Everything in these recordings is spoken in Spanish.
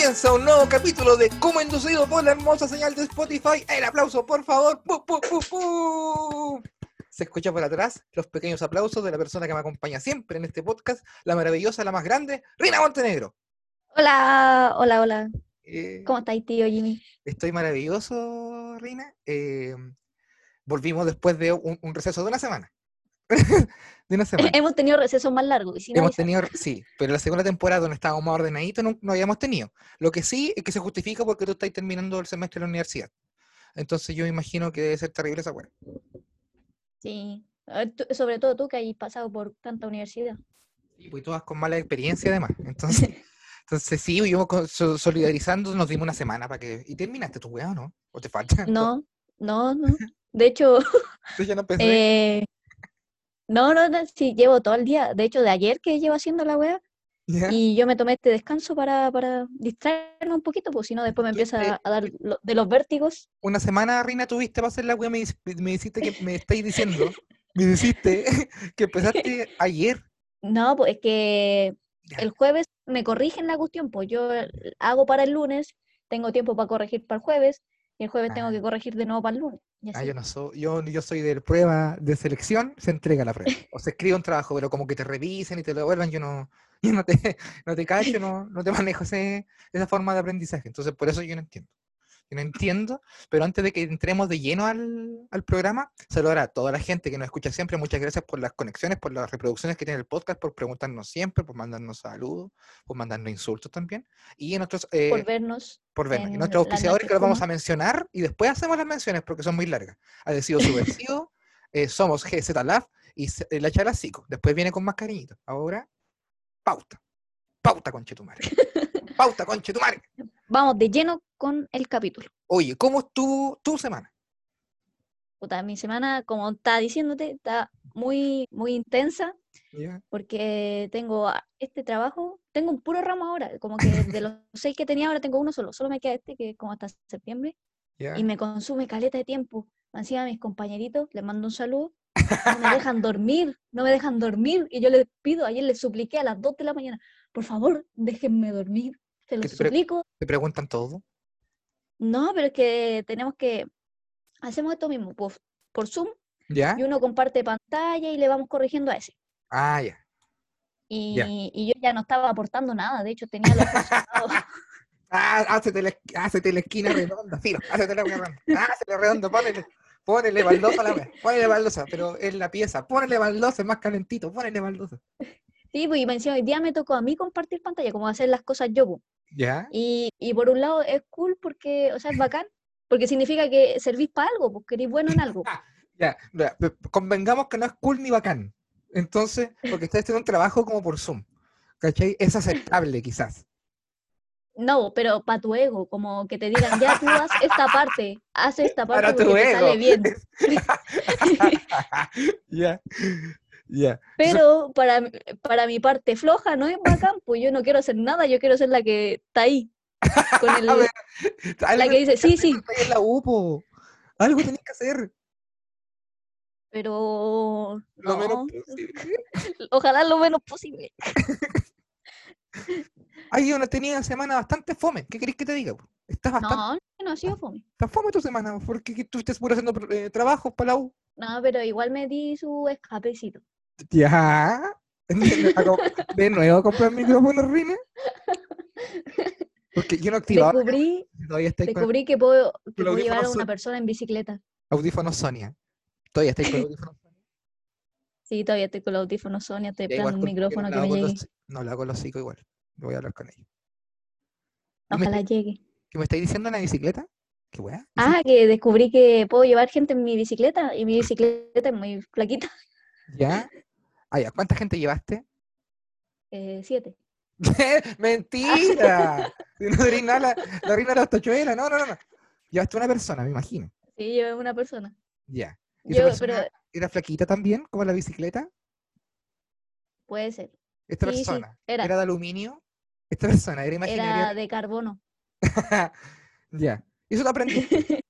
comienza un nuevo capítulo de Como inducido por la hermosa señal de Spotify. El aplauso, por favor. ¡Pu, pu, pu, pu! Se escucha por atrás los pequeños aplausos de la persona que me acompaña siempre en este podcast, la maravillosa, la más grande, Rina Montenegro. Hola, hola, hola. Eh, ¿Cómo estáis, tío Jimmy? Estoy maravilloso, Rina. Eh, volvimos después de un, un receso de una semana. de una semana. Hemos tenido recesos más largos. Y sin Hemos avisar. tenido, sí, pero la segunda temporada donde estábamos más ordenaditos no, no habíamos tenido. Lo que sí es que se justifica porque tú estás terminando el semestre en la universidad. Entonces yo imagino que debe ser terrible esa weá. Sí. A ver, tú- sobre todo tú que has pasado por tanta universidad. Y pues todas con mala experiencia además. Entonces, entonces sí, yo solidarizando nos dimos una semana para que... ¿Y terminaste tu weá o no? ¿O te falta? No, no, no. De hecho, Yo ya no empecé. eh, no, no, no, sí, llevo todo el día. De hecho, de ayer que llevo haciendo la wea y yo me tomé este descanso para, para distraerme un poquito, pues si no, después me Tú, eh, empieza a dar lo- de los vértigos. Una semana, Rina, tuviste para hacer la weá, me, me dijiste que me estáis diciendo, me dijiste que empezaste ayer. No, pues es que el jueves me corrigen la cuestión, pues yo el- hago para el lunes, tengo tiempo para corregir para el jueves, y el jueves tengo Ah. que corregir de nuevo para el lunes. y Ah, yo no soy, yo, yo soy de prueba de selección, se entrega la prueba. O se escribe un trabajo, pero como que te revisen y te lo devuelvan, yo no, yo no te, no te cacho, no, no te manejo ese, esa forma de aprendizaje. Entonces, por eso yo no entiendo. No entiendo, pero antes de que entremos de lleno al, al programa, saludar a toda la gente que nos escucha siempre. Muchas gracias por las conexiones, por las reproducciones que tiene el podcast, por preguntarnos siempre, por mandarnos saludos, por mandarnos insultos también. Y en nuestros, eh, por vernos. por vernos. Y en nuestros auspiciadores que los vamos a mencionar y después hacemos las menciones porque son muy largas. Adhesivo subversivo, eh, somos GZ Lab y eh, la charla Psico. Después viene con más cariñito. Ahora, pauta. Pauta, conchetumare. Pauta, conchetumare. Vamos de lleno con el capítulo. Oye, ¿cómo estuvo tu semana? Puta, mi semana, como estaba diciéndote, está muy, muy intensa ¿Ya? porque tengo a- este trabajo, tengo un puro ramo ahora, como que de los seis que tenía ahora tengo uno solo, solo me queda este que es como hasta septiembre ¿Ya? y me consume caleta de tiempo. Encima mis compañeritos, les mando un saludo, no me dejan dormir, no me dejan dormir. Y yo les pido, ayer les supliqué a las 2 de la mañana, por favor, déjenme dormir, se ¿Qué los te pre- suplico. Te preguntan todo. No, pero es que tenemos que, hacemos esto mismo, por, por Zoom, ¿Ya? y uno comparte pantalla y le vamos corrigiendo a ese. Ah, ya. Y, Ya. y yo ya no estaba aportando nada, de hecho tenía los. Ah, hácete la, hácete la esquina redonda, filo, hácete la redonda, hácete redonda, ponele, ponele baldosa a la wea, ponele baldosa, pero en la pieza, ponele baldosa, es más calentito, ponele baldosa. Sí, pues y me decía, hoy día me tocó a mí compartir pantalla, como hacer las cosas yo. pues. ¿Ya? Y, y por un lado es cool porque, o sea, es bacán, porque significa que servís para algo, porque eres bueno en algo. Ya, ya, convengamos que no es cool ni bacán. Entonces, porque estás haciendo un trabajo como por Zoom. ¿Cachai? Es aceptable, quizás. No, pero para tu ego, como que te digan, ya tú haz esta parte, haz esta parte Para tu porque te ego. sale bien. Ya, Pero para, mi- para mi parte floja no es bacán, pues yo no quiero hacer nada, yo quiero ser la que está ahí. Con el, la que dice, sí, sí, la UPO. Algo tenés que hacer. pero Lo menos no, posible. ojalá lo menos posible. Hay una tenía semana bastante fome. ¿Qué querés que te diga? Estás bastante No, no ha sido fome. está fome tu semana, porque tú estás puro haciendo eh, trabajos para la U. No, pero igual me di su escapecito. Ya. De nuevo a comprar micrófono, Rina. Porque yo no activaba. Descubrí, descubrí que puedo, que el puedo llevar a una persona en bicicleta. audífonos Sonia. Todavía estáis con audífonos Sonia. Sí, todavía estoy con el audífono Sonia, estoy esperando un micrófono no que me llegue. los- No hablaba con los chicos igual. Voy a hablar con ellos. ¿Y me, Ojalá llegue. ¿Qué me estáis diciendo en la bicicleta? ¿Qué weá? Ah, que descubrí que puedo llevar gente en mi bicicleta y mi bicicleta es muy flaquita. ¿Ya? Ah, ya. ¿Cuánta gente llevaste? Eh, siete. ¡Mentira! No nada, la, de la tachuela. No, no, no, no. Llevaste una persona, me imagino. Sí, yo una persona. Ya. ¿Y esa Yo, persona pero era flaquita también, como la bicicleta? puede ser. Esta Sí, sí, persona era. de aluminio. Esta persona era imaginaria. Era de carbono. ya. Y eso lo aprendí.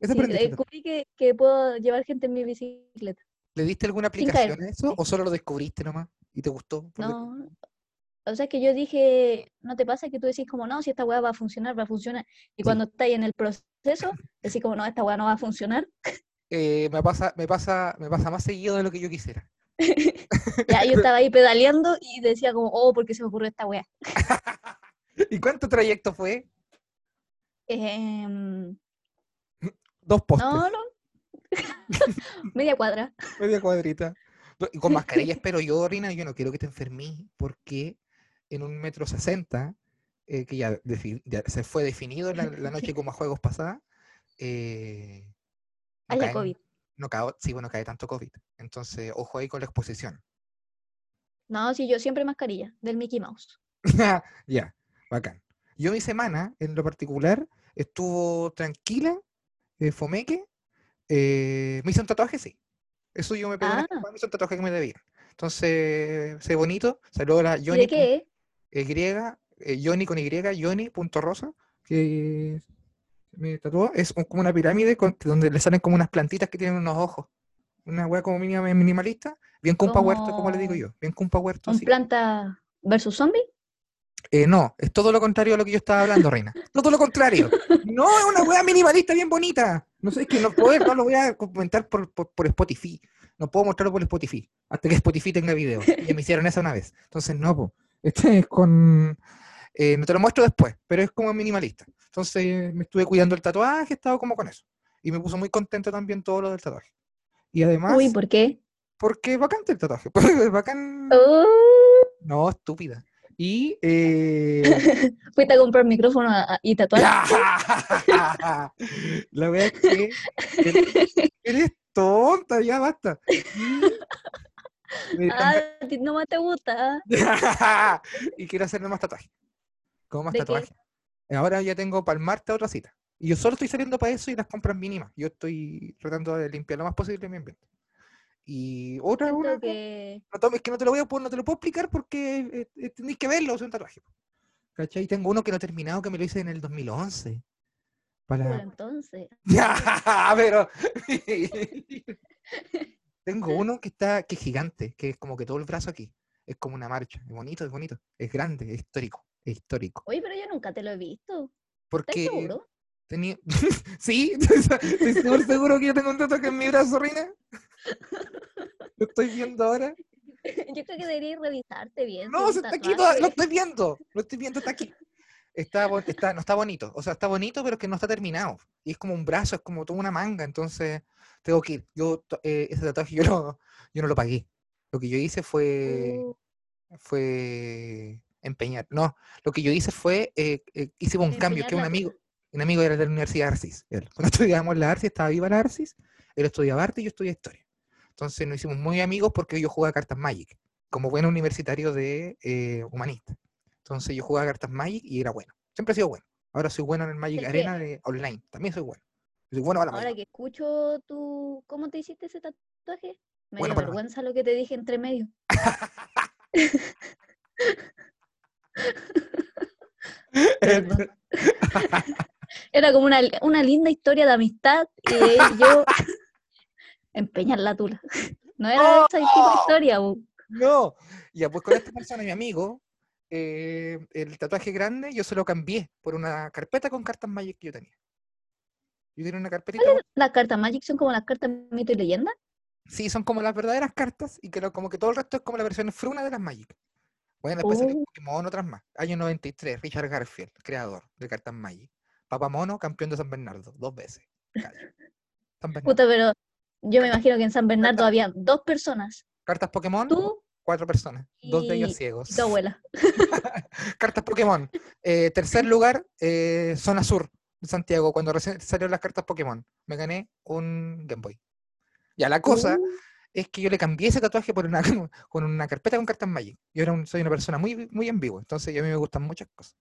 Eso Sí, aprendí. descubrí que, que puedo llevar gente en mi bicicleta. ¿Le diste alguna aplicación a eso o solo lo descubriste nomás y te gustó? No, o sea que yo dije, ¿no te pasa que tú decís como, no, si esta weá va a funcionar, va a funcionar? Y Sí. cuando estáis en el proceso, decís como, no, esta weá no va a funcionar. Eh, me pasa, me pasa, me pasa más seguido de lo que yo quisiera. Ya yo estaba ahí pedaleando y decía como, oh, ¿por qué se me ocurrió esta weá? ¿Y cuánto trayecto fue? Em, Dos postes, no, no. Media cuadra. media cuadrita. Con mascarilla espero yo, Rina, yo no quiero que te enfermes porque en un metro sesenta, eh, que ya, se fue definido la, la noche como a juegos pasada, eh, no caen- COVID. no cae, sí, bueno, cae tanto COVID. Entonces, ojo ahí con la exposición. No, sí, yo siempre mascarilla, del Mickey Mouse. Ya, bacán. Yo mi semana, en lo particular, estuvo tranquila, eh, fomeque. Eh, me hice un tatuaje, sí. Eso yo me pegué una Ah. escapada, me hice un tatuaje que me debía. Entonces, sé bonito. Saludo a la ¿Y Johnny de qué? Eh, Johnny con Y, Johnny.rosa, que me tatuó. Es un- como una pirámide con- donde le salen como unas plantitas que tienen unos ojos. Una weá como mínima- minimalista. Bien cumpa huerto, como le digo Como yo. Bien cumpa huerto. ¿Un así. planta versus zombie? Eh, no, es todo lo contrario a lo que yo estaba hablando, Reina. Todo lo contrario. No, es una weá minimalista bien bonita. No sé, es que no puedo, no lo voy a comentar por, por, por Spotify. No puedo mostrarlo por Spotify. Hasta que Spotify tenga video. Ya me hicieron eso una vez. Entonces, no, po. Este es con. eh, no te lo muestro después, pero es como minimalista. Entonces, me estuve cuidando el tatuaje, he estado como con eso. Y me puso muy contento también todo lo del tatuaje. Y además, Uy, ¿por qué? porque es bacán el tatuaje. Es bacán. Oh, No, estúpida. Y. Eh, fuiste a comprar micrófono y tatuaje. La verdad es que eres, eres tonta, ya basta. Ah, ti nomás te gusta. y quiero hacerme más tatuajes. Como más ¿De qué? tatuajes. Ahora ya tengo para el martes otra cita. Y yo solo estoy saliendo para eso y las compras mínimas. Yo estoy tratando de limpiar lo más posible mi ambiente. Y otra, una, que no, es que no te lo voy a no te lo puedo explicar porque eh, eh, tenéis que verlo, es un tatuaje. ¿Cachai? Tengo uno que no he terminado que me lo hice en el 2011. Bueno, Para... entonces. Ya, pero tengo uno que está que es gigante, que es como que todo el brazo aquí. Es como una marcha. Es bonito, es bonito. Es grande, es histórico. Es histórico. Oye, pero yo nunca te lo he visto. ¿Estás Porque seguro? tenía. sí, estoy seguro, seguro que yo tengo un tatuaje en mi brazo, Reina. Lo estoy viendo ahora. Yo creo que deberías revisarte bien. No, se está aquí, toda- lo estoy viendo. Lo estoy viendo, está aquí. Está, está, no está bonito. O sea, está bonito, pero es que no está terminado. Y es como un brazo, es como toda una manga. Entonces, tengo que ir. Yo, eh, ese tatuaje yo no, yo no lo pagué. Lo que yo hice fue, Uh, fue empeñar. No, lo que yo hice fue, eh, eh, hicimos un cambio, que un amigo, un amigo era de la Universidad de Arcis. él. Cuando estudiábamos la Arcis, estaba viva la Arcis, él estudiaba arte y yo estudié historia. Entonces nos hicimos muy amigos porque yo jugaba cartas Magic, como buen universitario de eh, humanista. Entonces yo jugaba cartas Magic y era bueno. Siempre he sido bueno. Ahora soy bueno en el Magic Arena de online. También soy bueno. Soy bueno la ahora Magic. que escucho tu. ¿Cómo te hiciste ese tatuaje? Me Bueno dio vergüenza lo que te dije entre medio. Era como una, una linda historia de amistad y ahí yo empeñar la tula. No era esa tipo de historia. bu. No, ya pues con esta persona, mi amigo, eh, el tatuaje grande, yo se lo cambié por una carpeta con cartas Magic que yo tenía. Yo tenía una carpetita, Las cartas Magic son como las cartas mito y leyenda. sí, son como las verdaderas cartas y que lo- como que todo el resto es como la versión fruna de las Magic. Bueno, después salió Oh. Pokémon, otras más. Año 93, Richard Garfield, creador de cartas Magic. Papá Mono, campeón de San Bernardo, dos veces. Puta, pero yo me imagino que en San Bernardo había dos personas, Cartas Pokémon, tú cuatro personas, dos de ellos ciegos. tu abuela. Cartas Pokémon. Eh, tercer lugar, eh, Zona Sur de Santiago, cuando recién salieron las cartas Pokémon. Me gané un Game Boy. Ya, la cosa Uh, es que yo le cambié ese tatuaje por una, con una carpeta con cartas Magic. Yo era un- soy una persona muy, muy ambigua, entonces yo a mí me gustan muchas cosas.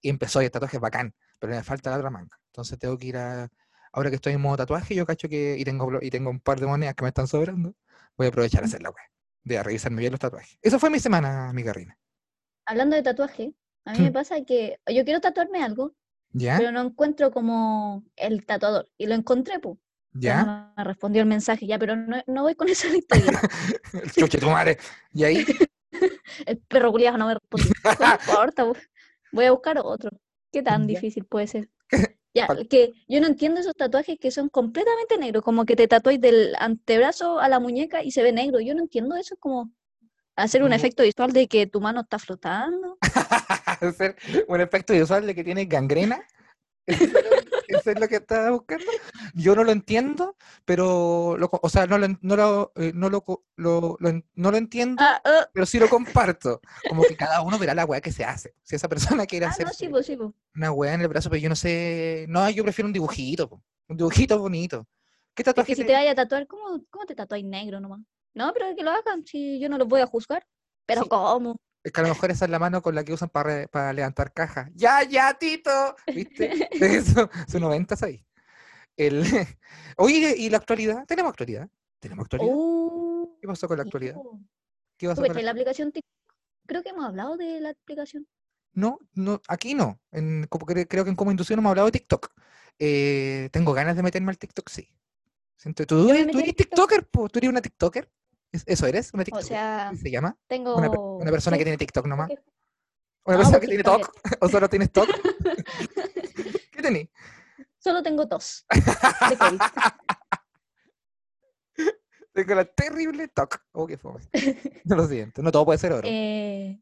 Y empezó y el tatuaje es bacán, pero me falta la otra manga. Entonces tengo que ir a. Ahora que estoy en modo tatuaje, yo cacho que. Y tengo, y tengo un par de monedas que me están sobrando. Voy a aprovechar a hacer la wea. De a revisarme bien los tatuajes. Eso fue mi semana, amiga Rina. hablando de tatuaje, a mí me Hmm. pasa que yo quiero tatuarme algo, ¿Ya? pero no encuentro como el tatuador. Y lo encontré, pu. ¿Ya? Me respondió el mensaje, ya, pero no, no voy con esa historia. El chuche tu madre. Y ahí, el perro culiado no me respondió. No importa, voy a buscar otro. ¿Qué tan Ya. difícil puede ser? Ya, que yo no entiendo esos tatuajes que son completamente negros, como que te tatuáis del antebrazo a la muñeca y se ve negro. Yo no entiendo eso, es como hacer un No. efecto visual de que tu mano está flotando. hacer un efecto visual de que tiene gangrena. ¿Eso es lo- es que estaba buscando? Yo no lo entiendo, pero, lo o sea, no lo, no lo, eh, no lo, lo- no lo entiendo, Ah, ah, pero sí lo comparto. Como que cada uno verá la weá que se hace. Si esa persona quiere ah, hacer no, sí, pues, sí, pues. una weá en el brazo, pero yo no sé. No, yo prefiero un dibujito, po, un dibujito bonito. ¿Qué Es tatuaje que si te- te vaya a tatuar, ¿cómo, cómo te tatuáis negro nomás? No, pero que lo hagan, si yo no los voy a juzgar. Pero Sí. ¿cómo? Es que a lo mejor esa es la mano con la que usan para, para levantar cajas. ¡Ya, ya, Tito! ¿Viste? Eso, son noventas ahí. El... Oye, ¿y la actualidad? ¿Tenemos actualidad? ¿Tenemos actualidad? Oh, ¿Qué pasó con la actualidad? ¿Qué pasó ¿Tú con la- la aplicación TikTok? Creo que hemos hablado de la aplicación. No, no, aquí no. En, creo que en Como Inducción hemos hablado de TikTok. Eh, tengo ganas de meterme al TikTok, sí. ¿Tú, eres. TikToker? ¿Tú eres una TikToker? ¿Es- ¿Eso eres? ¿Una O TikToker? sea, ¿Así se llama? tengo... Una, per- una persona que tiene TikTok nomás. ¿Una No, persona que tiene TikToker. TOC? ¿O solo tienes TOC? ¿Qué tenés? Solo tengo tos. Tengo la terrible TOC. Oh, qué fome. No lo siento. No todo puede ser oro. Eh,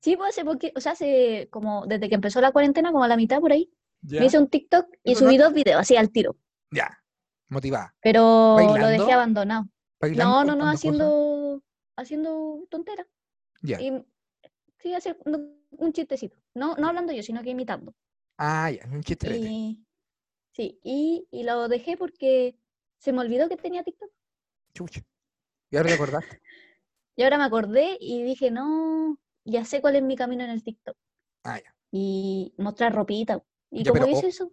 sí, pues hace poqui- o sea, hace como desde que empezó la cuarentena, como a la mitad por ahí, me hice un TikTok y no- subí dos videos así al tiro, Ya. Motivada. pero lo dejé abandonado. Bailando, No, no, no, contando cosas. haciendo, haciendo. Ya. Y sí, haciendo un chistecito. No, no hablando yo, sino que imitando. Ah, ya. Un chiste. Y, sí, y, y lo dejé porque se me olvidó que tenía TikTok. Chucha. ¿Y ahora te acordaste? Y ahora me acordé y dije, no, ya sé cuál es mi camino en el TikTok. Ah, ya. Y mostrar ropita. Y Ya, como pero hice eso,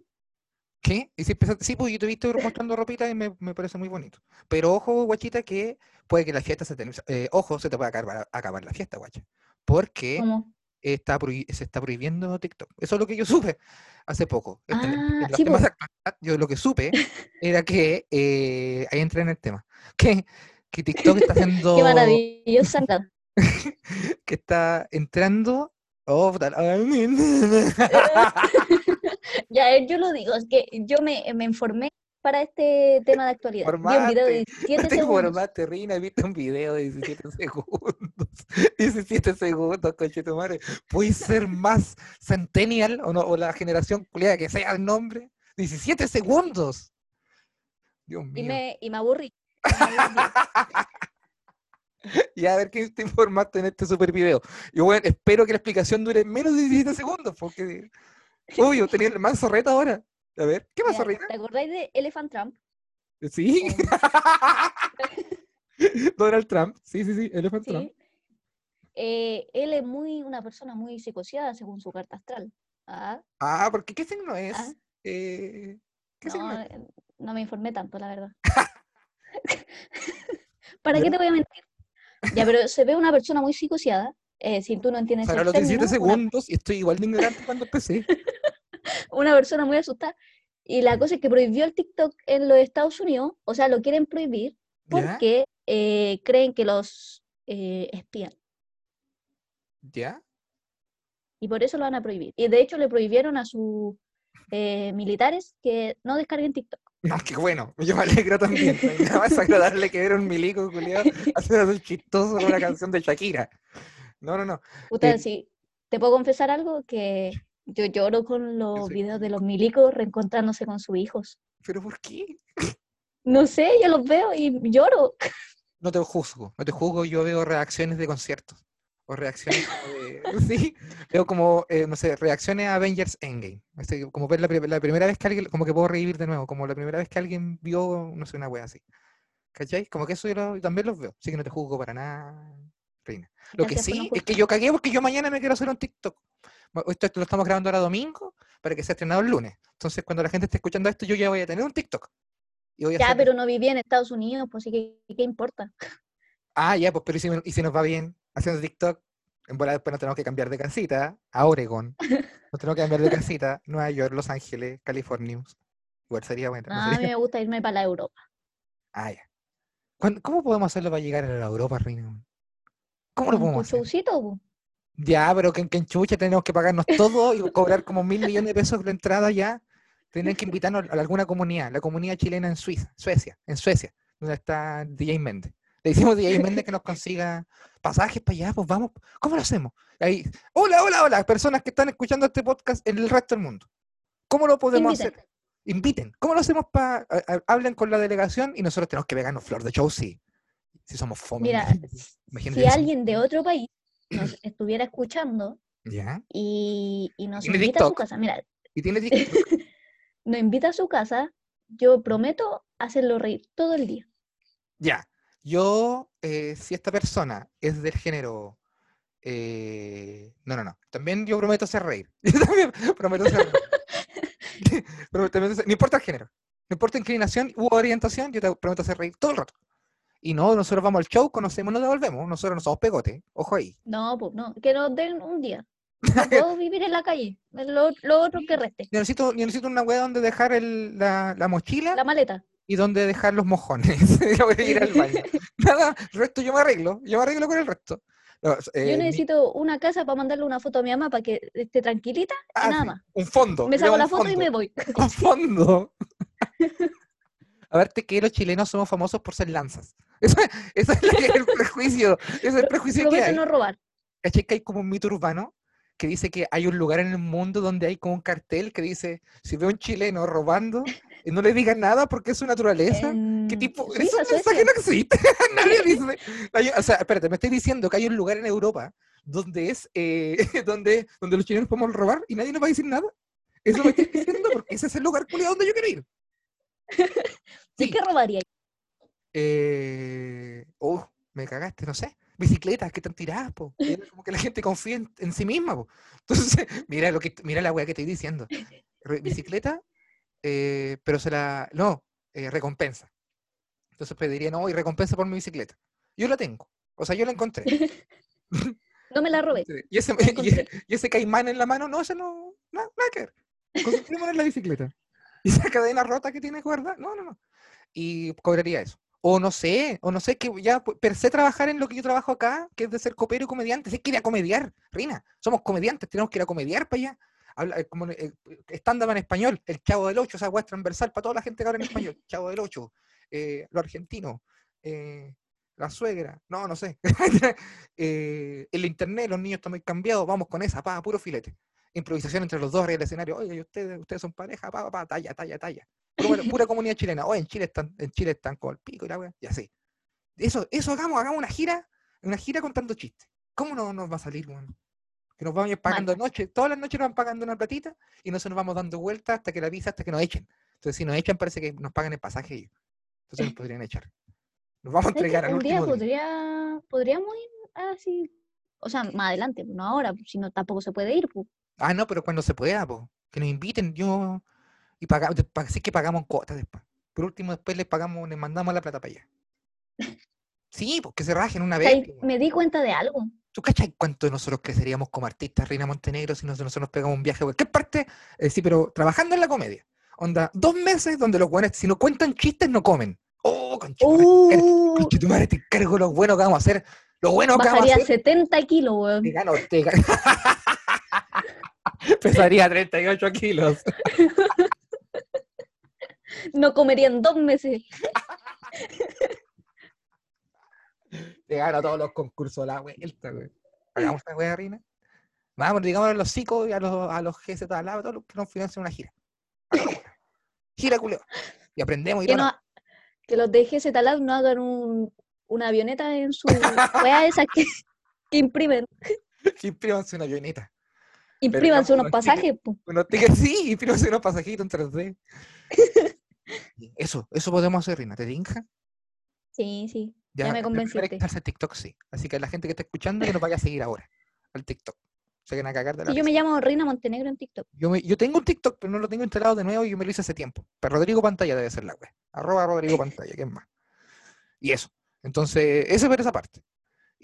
¿Qué? Y si empezaste, sí, pues yo te he visto mostrando ropita y me, me parece muy bonito. Pero ojo, guachita, que puede que la fiesta se te... eh, ojo, se te puede acabar, acabar la fiesta, guacha. Porque está se está prohibiendo TikTok. Eso es lo que yo supe hace poco. En, en- en Ah, sí, actualidad, yo lo que supe era que, eh, ahí entré en el tema, que, que TikTok está haciendo, qué maravillosa. que está entrando, oh, puta, ya, eh, yo lo digo, es que yo me, me informé para este tema de actualidad. Vi un video de Informaste, 17 te segundos. informaste, Rina, viste un video de 17 segundos. 17 segundos, coche tu madre. ¿Puedes ser más centennial o, no, o la generación culiada que sea el nombre? 17 segundos. Dios Y mío. me, y me aburrí. me aburrí. Y a ver qué te informaste en este super video. Yo bueno, espero que la explicación dure menos de 17 segundos, porque obvio, tenía el manso reto ahora. A ver, ¿qué Mira, Rina? ¿Te acordáis de Elephant Trump? Sí. Oh, Donald Trump. Sí, sí, sí, Elephant Trump. Eh, él es muy una persona muy psicoseada según su carta astral. Ah, Ah, porque ¿qué signo es? Ah. Eh, ¿Qué signo no, es? eh, no me informé tanto, la verdad. ¿Para ¿Ya? qué te voy a mentir? Ya, pero se ve una persona muy psicoseada. Eh, si tú no entiendes Para los 17 término, una- segundos y estoy igual de ignorante cuando empecé. una persona muy asustada. Y la cosa es que prohibió el TikTok en los Estados Unidos, o sea, lo quieren prohibir porque eh, creen que los eh, espían. ¿Ya? Y por eso lo van a prohibir. Y de hecho le prohibieron a sus eh, militares que no descarguen TikTok. No, qué bueno. Yo me alegro también. Nada más agradable que ver un milico culiado hacer algo chistoso con una canción de Shakira. No, no, no. Usted, Eh, sí, te puedo confesar algo que yo lloro con los sé. videos de los milicos reencontrándose con sus hijos. ¿Pero por qué? No sé, yo los veo y lloro. No te juzgo, no te juzgo. Yo veo reacciones de conciertos. O reacciones como de. Sí, veo como, eh, no sé, reacciones a Avengers Endgame. Así, como ver la, la primera vez que alguien. Como que puedo revivir de nuevo. Como la primera vez que alguien vio, no sé, una wea así. ¿Cachai? Como que eso yo lo- también los veo. Así que no te juzgo para nada, Reina. Lo que Gracias sí es que yo cagué porque yo mañana me quiero hacer un TikTok. Esto, esto lo estamos grabando ahora domingo para que sea estrenado el lunes. Entonces, cuando la gente esté escuchando esto, yo ya voy a tener un TikTok. Y voy a Ya, hacer- pero no viví en Estados Unidos, pues sí que, ¿qué importa? Ah, ya, pues, pero ¿y si, y si nos va bien haciendo TikTok? En bola después nos tenemos que cambiar de casita a Oregon. Nos tenemos que cambiar de casita, Nueva York, Los Ángeles, California. Igual sería bueno. no Ah, a mí me gusta irme para la Europa. Ah, ya. ¿Cuándo- ¿Cómo podemos hacerlo para llegar a la Europa, Reina? ¿Cómo lo podemos hacer? showcito. Ya, pero que, que en Chucha tenemos que pagarnos todo y cobrar como mil millones de pesos de entrada ya. Tienen que invitarnos a alguna comunidad, la comunidad chilena en Suiza, Suecia, en Suecia, donde está DJ Méndez. Le decimos a DJ Méndez que nos consiga pasajes para allá, pues vamos. ¿Cómo lo hacemos? Ahí, hola, hola, hola, personas que están escuchando este podcast en el resto del mundo. ¿Cómo lo podemos Inviten. hacer? Inviten. ¿Cómo lo hacemos para hablen con la delegación y nosotros tenemos que pegarnos flor de show? Sí. Si somos fome. Mira, imagínate si eso. alguien de otro país nos estuviera escuchando ¿Ya? y, y nos invita a su casa, mira, Y tiene nos invita a su casa, yo prometo hacerlo reír todo el día. Ya, yo, eh, si esta persona es del género... eh, no, no, no. También yo prometo hacer reír. Yo también prometo hacer reír. Prometo hacer- no importa el género. No importa inclinación u orientación, yo te prometo hacer reír todo el rato. Y no, nosotros vamos al show, conocemos, nos devolvemos. Nosotros no somos pegote. Ojo ahí. No, pues no, que nos den un día. No puedo vivir en la calle, lo, lo otro que reste, Yo necesito, yo necesito una wea donde dejar el- la, la mochila la maleta. y donde dejar los mojones. Yo voy a ir al baño. Nada, el resto yo me arreglo. Yo me arreglo con el resto. No, eh, Yo mi- necesito una casa para mandarle una foto a mi mamá para que esté tranquilita y Ah, nada más. Un fondo. Me saco la foto y me voy. Un fondo. A verte que los chilenos somos famosos por ser lanzas. Eso, eso es la- el prejuicio. Ese es el prejuicio que Prometo hay. no robar. ¿Cachai que hay como un mito urbano que dice que hay un lugar en el mundo donde hay como un cartel que dice, si veo a un chileno robando, no le digan nada porque es su naturaleza? ¿Qué En tipo? Eso Suiza, un mensaje Suecia. no existe. Nadie dice. Hay- o sea, espérate, me estoy diciendo que hay un lugar en Europa donde es eh, donde, donde los chilenos podemos robar y nadie nos va a decir nada. Eso me estoy diciendo porque ese es el lugar culiao donde yo quiero ir. ¿De Sí. qué robaría? Eh, oh, me cagaste, no sé. Bicicletas que están tiradas, po. Como que la gente confía en, en sí misma, po. Entonces, mira lo que mira la weá que estoy diciendo. Bicicleta, eh, pero se la. No, eh, recompensa. Entonces pediría, no, y recompensa por mi bicicleta. Yo la tengo. O sea, yo la encontré. No me la robé. Y ese, la y, encontré. y ese caimán en la mano, no, ese no, na- nada que ver. Concentrémonos en la bicicleta. Y esa cadena rota que tiene guarda, no, no, no. Y cobraría eso. O no sé, o no sé, que ya per se trabajar en lo que yo trabajo acá, que es de ser copero y comediante. Si es que ir a comediar, Rina, somos comediantes, tenemos que ir a comediar para allá. Habla, eh, como eh, en español, el Chavo del Ocho, esa weá es transversal para toda la gente que habla en español. Chavo del Ocho, eh, lo argentino, eh, la suegra, no, no sé. Eh, el internet, los niños están muy cambiados, vamos con esa, pa, puro filete. Improvisación entre los dos arriba del escenario, oye, ¿y ustedes, ustedes son pareja, pa, pa, pa, talla, talla, talla. Pura, pura comunidad chilena, oye, en Chile están, en Chile están con el pico y la wea, y así. Eso, eso hagamos, hagamos una gira, una gira contando chistes. ¿Cómo no nos va a salir, weón? Que nos vamos pagando noche, todas las noches nos van pagando una platita y nosotros nos vamos dando vueltas hasta que la visa, hasta que nos echen. Entonces, si nos echan, parece que nos pagan el pasaje ellos. Entonces nos podrían echar. Nos vamos a entregar al último día. podría, podríamos ir así, o sea, más adelante, no ahora, si no tampoco se puede ir. pues. Ah, no, pero cuando se pueda, po, que nos inviten, yo. Y pagamos, así que pagamos cuotas después. Por último, después les pagamos, les mandamos la plata para allá. Sí, porque se rajen una vez. Me di cuenta de algo. ¿Tú cachai cuánto nosotros creceríamos como artistas, Reina Montenegro, si nos- nosotros nos pegamos un viaje a cualquier parte? Eh, sí, pero trabajando en la comedia. Onda, dos meses donde los buenos, si no cuentan chistes, no comen. Oh, conchetumare, Uh, conchetumare, te encargo lo bueno que vamos a hacer. Lo bueno que vamos a bajaría hacer. 70 kilos, weón. Te gano, te gano. Pesaría 38 kilos. No comería en dos meses. Te gano todos los concursos a la vuelta, güey. Hagamos esta wea, Rina. Vamos, digamos a los psicos y a los, a los GZ lado, todos los que nos financian una gira. Gira, culeo. Y aprendemos y Que, no, que los de GZ Lab no hagan un, una avioneta en su wea esa que, que imprimen. Imprímanse una avioneta. Imprímanse unos pasajes. Unos tickets, sí, imprímanse unos pasajitos en 3D. Eso, eso podemos hacer, Rina. ¿Te tinja? Sí, sí. Ya de me convenciste. en TikTok, sí. Así que la gente que está escuchando que nos vaya a seguir ahora al TikTok. Se van a cagar de la Sí, yo me llamo Reina Montenegro en TikTok. Yo, me- yo tengo un TikTok, pero no lo tengo instalado de nuevo y yo me lo hice hace tiempo. Pero Rodrigo Pantalla debe ser la web. Arroba Rodrigo Pantalla, ¿quién más? Y eso. Entonces, eso es esa parte.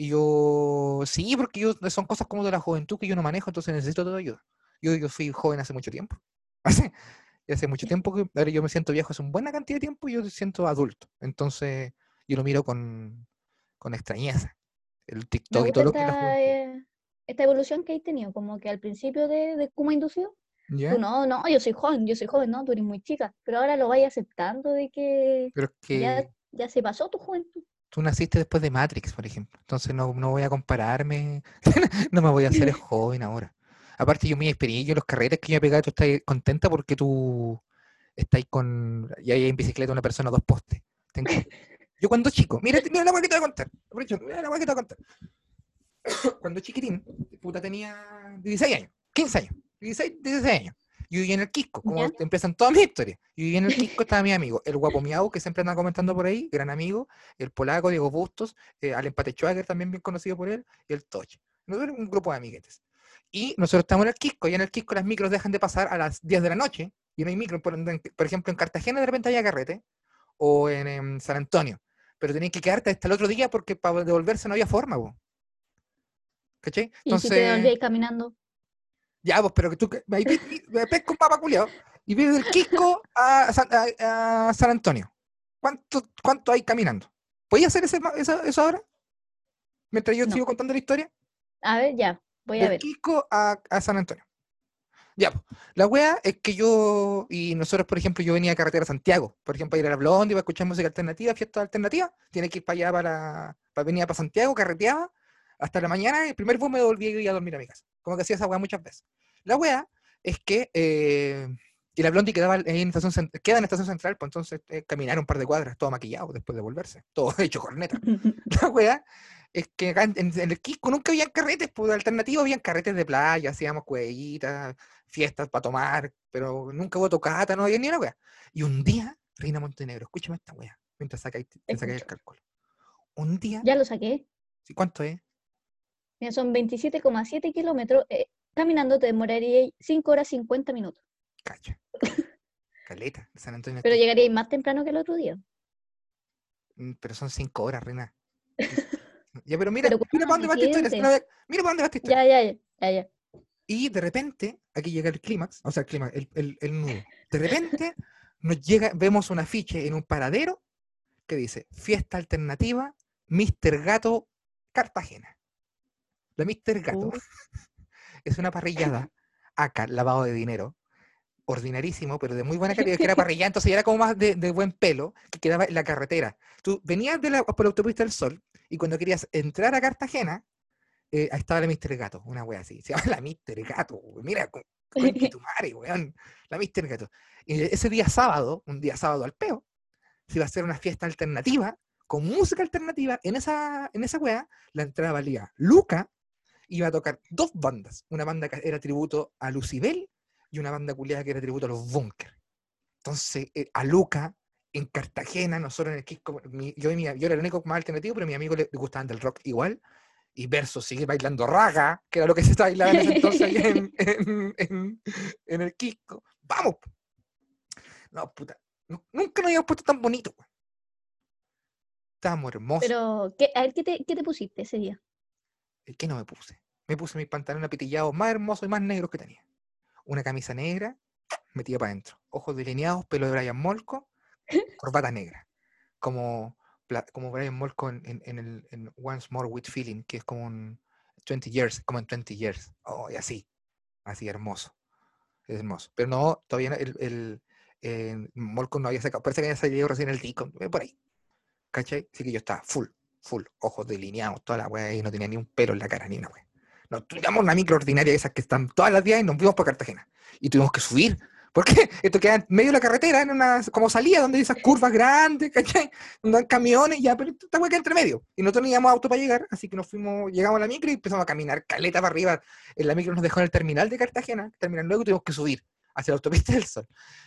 Y yo, sí, porque yo, son cosas como de la juventud que yo no manejo, entonces necesito toda ayuda. Yo, yo fui joven hace mucho tiempo. Hace, hace mucho tiempo que ahora yo me siento viejo, hace una buena cantidad de tiempo y yo me siento adulto. Entonces, yo lo miro con, con extrañeza. El TikTok y todo lo que esta, eh, esta evolución que hay tenido, como que al principio de, de Kuma inducido, no, no, yo soy joven, yo soy joven, no, tú eres muy chica, pero ahora lo vais aceptando de que Pero es que ya, ya se pasó tu juventud. Tú naciste después de Matrix, por ejemplo. Entonces no, no voy a compararme, no me voy a hacer joven ahora. Aparte, yo mi experiencia, los carretes que yo he pegado, tú estás contenta porque tú estás con, y hay en bicicleta una persona dos postes. Tengo- yo cuando chico, mira, mira la que te voy a contar. Mira la que te voy a contar. Cuando chiquitín, puta, tenía 16 años, 15 años, 16, 16 años. Yo vivía en el Quisco, como ¿Ya? empiezan todas mis historias. Yo vivía en el Quisco, estaba mi amigo, el guapo Miau, que siempre anda comentando por ahí, gran amigo, el polaco Diego Bustos, eh, al empate Schwager, también bien conocido por él, y el Toch. Nosotros un grupo de amiguetes. Y nosotros estamos en el Quisco, y en el Quisco las micros dejan de pasar a las 10 de la noche, y no hay micro, por, ejemplo, en Cartagena de repente había carrete, o en, San Antonio, pero tenías que quedarte hasta el otro día porque para devolverse no había forma, po. ¿cachai? Y si te devolvías caminando, Ya, pues, pero que tú ahí pesco un papa culiao y vive del Quisco a San, a- a San Antonio. ¿Cuánto, ¿Cuánto hay caminando? ¿Podías hacer ese eso, eso ahora? Mientras yo No. sigo contando la historia. a ver, ya, voy a Del ver. Quisco a, a San Antonio. Ya, pues. La wea es que yo, y nosotros, por ejemplo, yo venía a Carretera Santiago, por ejemplo, a ir a la Blondie, para escuchar música alternativa, fiesta alternativa, tiene que ir para allá, para, para venir para Santiago, carreteaba, hasta la mañana, el primer bus me devolvía y iba a dormir a mi casa. Como que hacía esa wea muchas veces. La wea es que, eh, y la Blondie quedaba en estación, queda en estación central, pues entonces eh, caminar un par de cuadras, todo maquillado después de volverse, todo hecho corneta. La wea es que acá en, en- en el Quisco nunca habían carretes, pues alternativo habían carretes de playa, hacíamos cuellitas, fiestas para tomar, pero nunca hubo tocata, no había ni una wea. Y un día, Reina Montenegro, escúchame esta wea, mientras sacáis, te sacáis el cálculo. Un día, Ya lo saqué. ¿sí, ¿cuánto es? Mira, son 27,7 kilómetros. eh, caminando te demoraría 5 horas 50 minutos. Cacha. Caleta, San Antonio. Pero llegaría más temprano que el otro día. Mm, Pero son cinco horas, Reina. Ya, pero mira, Pero mira para dónde va esta historia. Mira para dónde va esta historia. Ya, ya, ya, ya. Y de repente, aquí llega el clímax, o sea, el clímax, el, el, el nudo. De repente, nos llega, vemos un afiche en un paradero que dice Fiesta Alternativa, Mr. Gato, Cartagena. La Mr. Gato Uh. es una parrillada, acá, lavado de dinero, ordinarísimo, pero de muy buena calidad, que era parrillada, entonces ya era como más de, de buen pelo, que quedaba en la carretera. Tú venías de la, por la autopista del Sol, y cuando querías entrar a Cartagena, eh, ahí estaba la Mr. Gato, una wea así. Se llama la Mr. Gato, mira, con, conche tu madre, weón, la Mr. Gato. Y ese día sábado, un día sábado al peo, se iba a hacer una fiesta alternativa, con música alternativa, en esa, en esa wea, la entrada valía Luca, iba a tocar dos bandas, una banda que era tributo a Lucibel y una banda culiada que era tributo a los Bunker. Entonces, eh, a Luca, en Cartagena, nosotros en el Quisco, mi- yo, y mi- yo era el único más alternativo, pero a mi amigo le, le gustaban del rock igual, y versus seguir bailando raga, que era lo que se estaba bailando en ese entonces en, en- en- en el Quisco. ¡Vamos! No, puta, nu- nunca nos habíamos puesto tan bonito. Estábamos hermosos. Pero, ¿qué, a ver, ¿qué te, qué te pusiste ese día? ¿Y ¿Qué no me puse? Me puse mis pantalones apitillados más hermosos y más negros que tenía. Una camisa negra, metida para adentro. Ojos delineados, pelo de Brian Molko, corbata negra. Como, como Brian Molko en, en- en el Once More with Feeling, que es como un 20 years, como en 20 years. Oh, y así. Así hermoso. Es hermoso. Pero no, todavía el, el eh, Molko no había sacado. Parece que había salido recién el disco. Por ahí. ¿Cachai? Así que yo estaba full, full, ojos delineados, toda la weá, y no tenía ni un pelo en la cara, ni una weá. Nos tiramos una micro ordinaria, esas que están todas las días, y nos fuimos para Cartagena. Y tuvimos que subir, porque esto queda en medio de la carretera, en una como salida, donde hay esas curvas grandes. Donde hay camiones, ya, pero esta queda entre medio. Y nosotros no teníamos auto para llegar, así que nos fuimos, llegamos a la micro y empezamos a caminar caleta para arriba. En la micro nos dejó en el terminal de Cartagena, terminal luego tuvimos que subir hacia la autopista del Sol.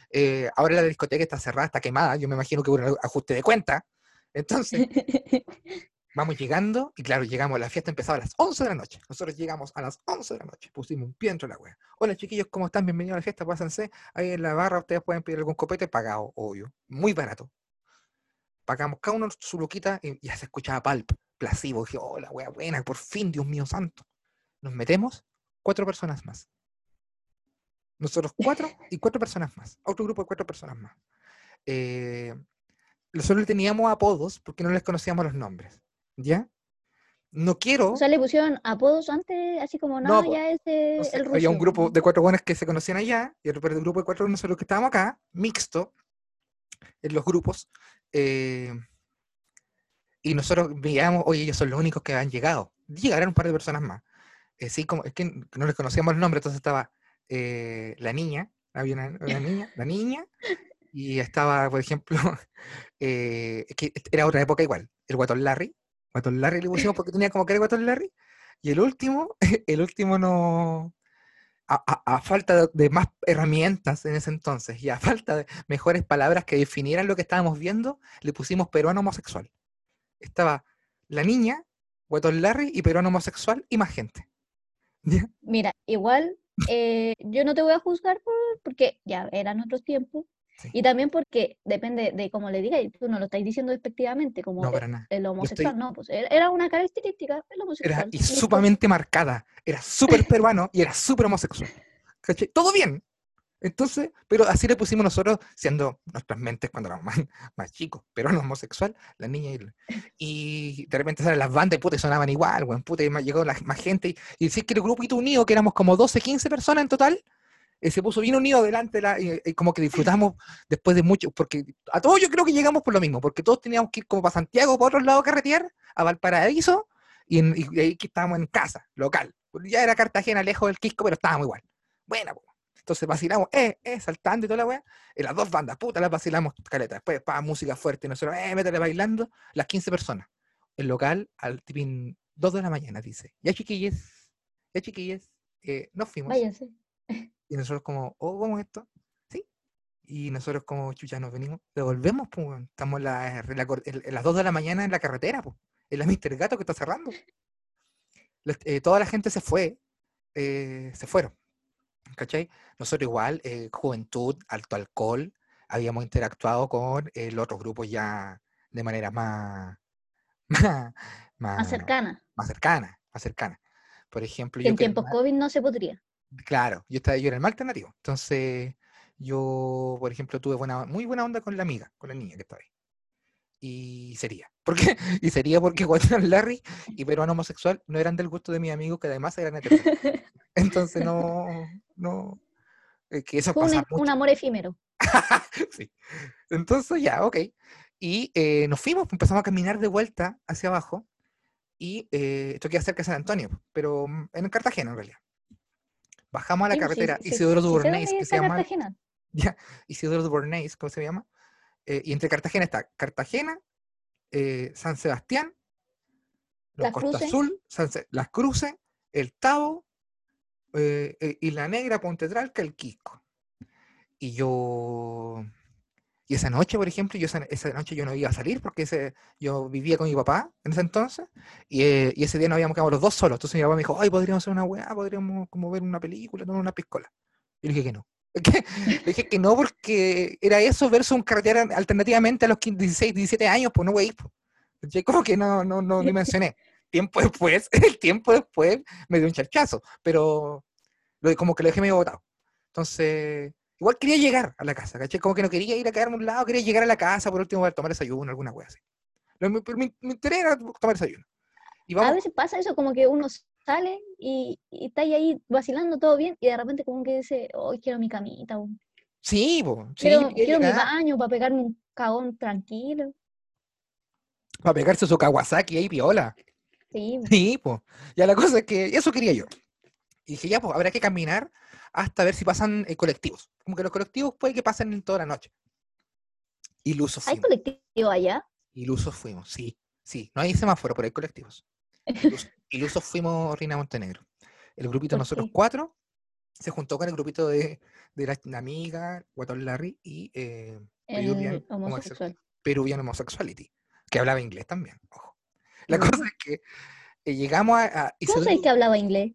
Eh, ahora la discoteca está cerrada, está quemada, yo me imagino que hubo un ajuste de cuenta. Entonces, Vamos llegando, y claro, llegamos, la fiesta empezaba a las 11 de la noche. Nosotros llegamos a las 11 de la noche, pusimos un pie dentro de la wea. Hola chiquillos, ¿cómo están? Bienvenidos a la fiesta, pásense. Ahí en la barra ustedes pueden pedir algún copete pagado, obvio. Muy barato. Pagamos cada uno su luquita y ya se escuchaba palp, plasivo. Dije, oh, la wea buena, por fin, Dios mío santo. Nos metemos, cuatro personas más. Nosotros cuatro y cuatro personas más. Otro grupo de cuatro personas más. Eh, nosotros le teníamos apodos porque no les conocíamos los nombres. ¿Ya? No quiero. O sea, le pusieron apodos antes, así como, no, No, ya es no sé, el ruso. había un grupo de cuatro buenos que se conocían allá y otro grupo de cuatro nosotros que estábamos acá, mixto, en los grupos. eh, y nosotros veíamos, oye, ellos son los únicos que han llegado. Llegaron un par de personas más. Eh, sí, como, es que no les conocíamos el nombre, entonces estaba eh, la niña, había una, una niña, la niña, y estaba, por ejemplo, eh, que era otra época igual, el Guatón Larry. Guatón Larry le pusimos porque tenía como que era Guatón Larry. Y el último, el último no. A, falta de, más herramientas en ese entonces y a falta de mejores palabras que definieran lo que estábamos viendo, le pusimos peruano homosexual. Estaba la niña, Guatón Larry y peruano homosexual y más gente. Mira, igual eh, yo no te voy a juzgar por, porque ya eran otros tiempos Sí. y también porque depende de cómo le digas, y tú no lo estás diciendo despectivamente como No, el, el estoy- homosexual, no, pues era era una característica, el Era homosexual. y listo. sumamente marcada. Era súper peruano y era súper homosexual. ¿Cachai? Todo bien. Entonces, pero así le pusimos nosotros, siendo nuestras mentes cuando éramos más, más chicos, pero no homosexual, la niña y, y de repente salen las bandas y puta, y sonaban igual, weón, puta, y más llegó la, más gente, y, y decir que el grupito unido, que éramos como 12, 15 personas en total, eh, se puso bien unido delante, de la, y, y como que disfrutamos después de mucho, porque a todos yo creo que llegamos por lo mismo, porque todos teníamos que ir como para Santiago, por otro lado a carretear, a Valparaíso, y, y ahí que estábamos en casa, local. Ya era Cartagena, lejos del Quisco, pero estábamos igual. Buena, po. Entonces vacilamos, eh, eh, saltando y toda la weá. En las dos bandas, puta, las vacilamos caleta. Después, pa, música fuerte, nosotros, eh, métele bailando. Las 15 personas. El local, al tipín 2 de la mañana, dice. Ya chiquilles, ya chiquilles, eh, nos fuimos. Váyanse. Y nosotros como, oh, ¿cómo es esto? Sí. Y nosotros como, chucha, nos venimos, devolvemos, pues, estamos la- las 2 de la mañana en la carretera, pues. En la Mr. Gato que está cerrando. Los- eh, toda la gente se fue, eh, se fueron. ¿Cachai? Nosotros igual, eh, juventud, alto alcohol, habíamos interactuado con el otro grupo ya de manera más, más, Más más, cercana, más cercana, más cercana. Por ejemplo, yo en tiempos COVID no se podría. Claro, yo estaba, yo era el más alternativo. Entonces, yo, por ejemplo, tuve buena, muy buena onda con la amiga, con la niña que estaba ahí. Y sería. ¿Por qué? Y sería porque Guatón Larry y peruano homosexual no eran del gusto de mis amigos, que además eran heterosexuales. Entonces, no, no. que eso Fue un, pasa un mucho. amor efímero. Sí. Entonces, ya, ok. Y eh, nos fuimos, empezamos a caminar de vuelta hacia abajo. Y eh, esto queda cerca de San Antonio, pero mm, en Cartagena en realidad. Bajamos a la Sí, carretera sí, Isidoro dónde que se llama Cartagena. ya, Isidoro ¿cómo se llama? Eh, y entre Cartagena está Cartagena, eh, San Sebastián, los Las Costa Cruces. Azul, San Las Cruces, el Tabo, eh, eh, Isla Negra, Ponte Tralca, el Quisco. Y yo, y esa noche, por ejemplo, yo esa, noche yo no iba a salir porque ese, yo vivía con mi papá en ese entonces, y, eh, y ese día nos habíamos quedado los dos solos. Entonces mi papá me dijo, ay, podríamos hacer una weá, podríamos como ver una película, tomar una piscola. Y le dije que no. Le dije que no porque era eso versus un carretera alternativamente a los 15, 16, 17 años, pues no güey. Yo como que no, no, no dimensioné. Tiempo después, el tiempo después me dio un charchazo, pero como que lo dejé medio botado. Entonces, igual quería llegar a la casa, ¿cachai? Como que no quería ir a quedarme a un lado, quería llegar a la casa por último para tomar desayuno, alguna wea así. Lo, mi, mi- mi interés era tomar desayuno. Y A veces pasa eso, como que uno sale y, y está ahí, vacilando todo bien y de repente como que dice, hoy quiero mi camita, o sí, po, sí, quiero, mi baño para pegarme un cagón tranquilo. para pegarse su Kawasaki ahí piola. Sí, Sí, pues. Ya la cosa es que eso quería yo. Y dije, ya, pues habrá que caminar hasta ver si pasan eh, colectivos. Como que los colectivos puede que pasen en toda la noche. Ilusos ¿hay fuimos. colectivo allá? Ilusos fuimos, sí. Sí, no hay semáforo, pero hay colectivos. Ilus- Ilusos fuimos Rina Montenegro. El grupito de ¿Por nosotros qué? cuatro se juntó con el grupito de, de la, la amiga, Guatón Larry y eh, Peruvian, homosexual. Peruvian Homosexuality, que hablaba inglés también, ojo. La cosa es que eh, llegamos a, a ¿Cómo sabéis que hablaba inglés?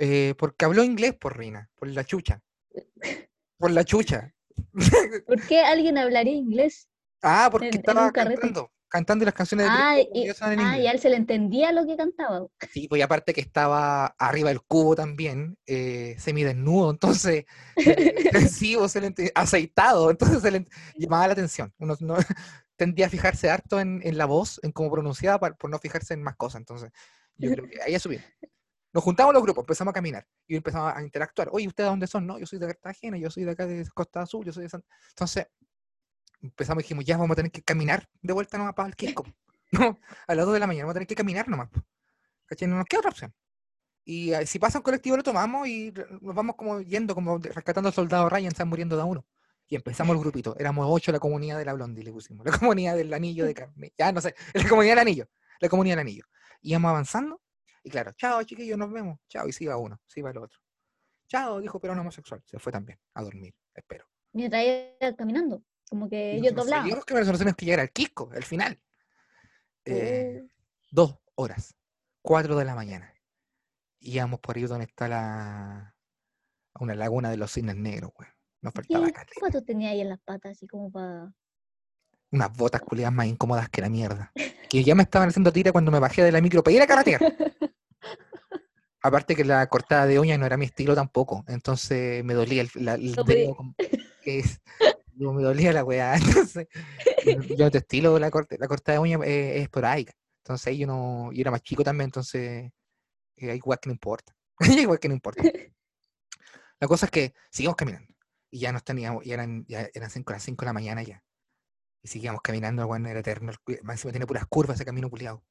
Eh, porque habló inglés por Rina, por la chucha. Por la chucha. ¿Por qué alguien hablaría inglés? Ah, porque En- en estaba carrete. cantando. cantando las canciones de Ah, y, en ah, y a él se le entendía lo que cantaba. Sí, pues y aparte que estaba arriba del cubo también, eh, semidesnudo, entonces, eh, sí, o se le aceitado, entonces se le llamaba la atención. Uno no, tendía a fijarse harto en, en la voz, en cómo pronunciaba, par- por no fijarse en más cosas. Entonces, yo creo que ahí a subir. Nos juntamos los grupos, empezamos a caminar y empezamos a interactuar. Oye, ¿ustedes dónde son? No, yo soy de Cartagena, yo soy de acá de Costa Azul, yo soy de San... Entonces, empezamos y dijimos, ya vamos a tener que caminar de vuelta nomás para el Quisco. No, a las 2 de la mañana vamos a tener que caminar nomás. ¿Cachai? No nos queda otra opción. Y eh, si pasa un colectivo lo tomamos y nos vamos como yendo, como rescatando al soldado Ryan, están muriendo de a uno. Y empezamos el grupito. Éramos ocho la comunidad de la Blondie, le pusimos. La comunidad del anillo de carne. Ya no sé, la comunidad del anillo. La comunidad del anillo. Íbamos avanzando. Y claro, chao chiquillos, nos vemos. Chao. Y se iba uno, se iba el otro. Chao, dijo, pero no homosexual. Se fue también a dormir, espero. Mientras iba caminando. Como que Y ellos nosotros doblaban. seguimos que nosotros tenemos que llegar al Quisco, al final. Eh, Oh. dos horas, cuatro de la mañana. Y íbamos por ahí donde está la una laguna de los cisnes negros, güey. Nos faltaba ¿Qué zapatos tenía ahí en las patas? Así como para. Unas botas culiadas más incómodas que la mierda. Que ya me estaban haciendo tira cuando me bajé de la micro para ir a carretear. Aparte que la cortada de uñas no era mi estilo tampoco. Entonces me dolía el, la- el No podía- dedo como- que es- no, me dolía la weá. Entonces, yo- yo no te estilo la, corte- la cortada de uñas eh, es esporádica. Entonces ahí yo no, yo era más chico también, entonces eh, hay weas que no importa. Weas que no importa. La cosa es que seguimos caminando. Y ya nos teníamos, ya eran, ya eran cinco, las 5 de la mañana ya. Y seguíamos caminando, weón era eterno. Más encima tiene puras curvas ese camino culiado.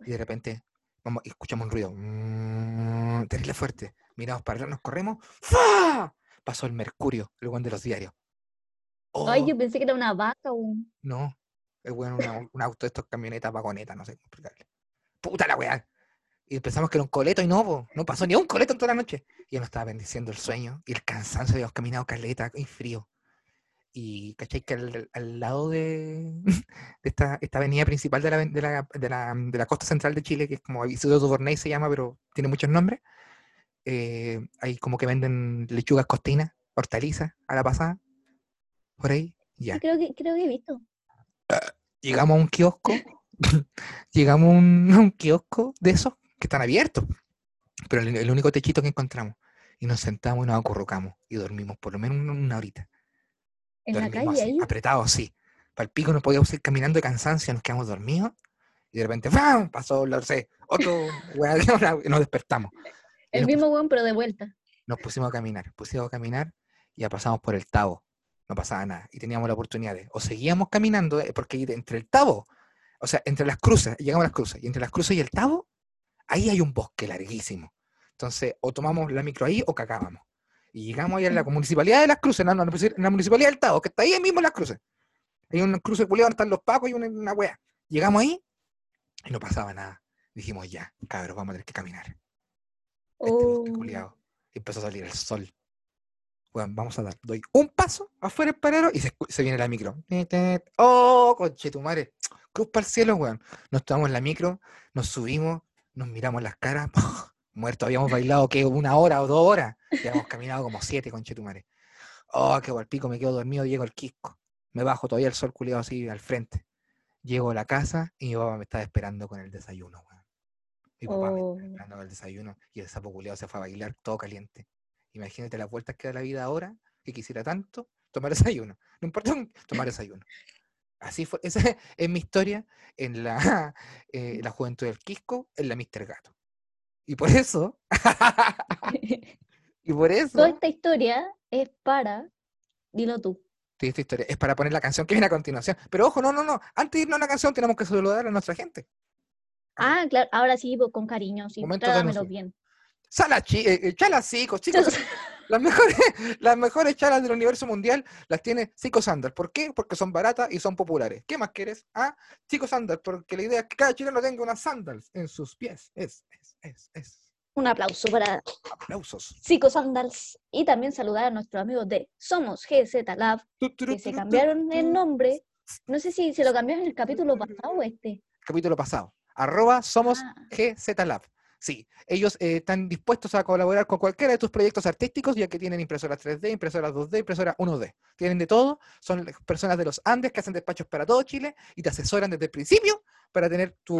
Y de repente vamos, y escuchamos un ruido. mm, terrible fuerte. Miramos para atrás, nos corremos. ¡Fa! Pasó el mercurio, el weón de los diarios. Ay, Oh, yo pensé que era una vaca un. no. El weón una- un auto de estos camionetas, vagonetas, no sé cómo explicarle. Puta la weá. Y pensamos que era un coleto y no, po, no pasó ni un coleto en toda la noche. Y nos estaba bendiciendo el sueño y el cansancio, habíamos caminado caleta y frío. Y cachai que al, al lado de, de esta, esta avenida principal de la, de, la, de, la, de la costa central de Chile, que es como Isidro Duvernay se llama, pero tiene muchos nombres, eh, hay como que venden lechugas costinas, hortalizas a la pasada, por ahí, ya. Creo que, creo que he visto. llegamos a un kiosco, llegamos a un, a un kiosco de esos que están abiertos, pero el, el único techito que encontramos. Y nos sentamos y nos acurrucamos y dormimos por lo menos una horita. En la calle así, ahí. apretados, sí. Para el pico no podíamos ir caminando de cansancio, nos quedamos dormidos y de repente ¡fam! pasó, no sé, otro, weá, y nos despertamos. El nos mismo weón, pero de vuelta. nos pusimos a caminar, pusimos a caminar y ya pasamos por el Tabo. No pasaba nada. Y teníamos la oportunidad de, o seguíamos caminando, eh, porque entre el Tabo, o sea, entre las cruces, llegamos a las cruces, y entre las cruces y el Tabo, ahí hay un bosque larguísimo. Entonces, o tomamos la micro ahí o cacábamos. Y llegamos ahí a la municipalidad de las cruces, no, no, en la municipalidad del Tabo, que está ahí mismo en las cruces. Hay un cruce culiado donde están los pacos y una, una wea. Llegamos ahí y no pasaba nada. Dijimos, ya, cabros, vamos a tener que caminar este Oh. Y empezó a salir el sol. Weón, vamos a dar. Doy un paso afuera del paradero y se, viene la micro. ¡Oh, conche tu madre! Cruz para el cielo, weón. Nos tomamos la micro, nos subimos, nos miramos las caras. Muertos, habíamos bailado que una hora o dos horas. Y habíamos caminado como siete, conche tu madre. Oh, qué buen pico, me quedo dormido, llego al quisco. Me bajo todavía el sol culiado así al frente. Llego a la casa y mi papá me estaba esperando con el desayuno, weón. Mi papá me Oh. estaba esperando con el desayuno y el sapo culiado se fue a bailar todo caliente. Imagínate las vueltas que da la vida ahora, que quisiera tanto tomar desayuno. No importa tomar desayuno. Así fue, esa es mi historia en la, eh, la juventud del Quisco, en la Mister Gato. Y por eso, y por eso, Toda esta historia es para. Dilo tú. sí, esta historia es para poner la canción que viene a continuación. Pero ojo, no, no, no. Antes de irnos a la canción tenemos que saludar a nuestra gente. Ah, claro, ahora sí, pues, con cariño, sí, trátamelo bien. Sala chi- eh, eh, chicos. Las mejores, las mejores chalas del universo mundial las tiene Chico Sandal. ¿Por qué? Porque son baratas y son populares. ¿Qué más quieres? Ah, Chico Sandal, porque la idea es que cada chileno tenga unas sandals en sus pies. Es, es, es, es. Un aplauso para Aplausos. Psico Sandals y también saludar a nuestros amigos de Somos GZ Lab, que se cambiaron el nombre. No sé si se lo cambiaron en el capítulo pasado o este. Capítulo pasado. Arroba somos Ah, GZ Lab. Sí, ellos eh, están dispuestos a colaborar con cualquiera de tus proyectos artísticos, ya que tienen impresoras 3D, impresoras 2D, impresoras 1D. Tienen de todo, son personas de los Andes que hacen despachos para todo Chile y te asesoran desde el principio para tener tu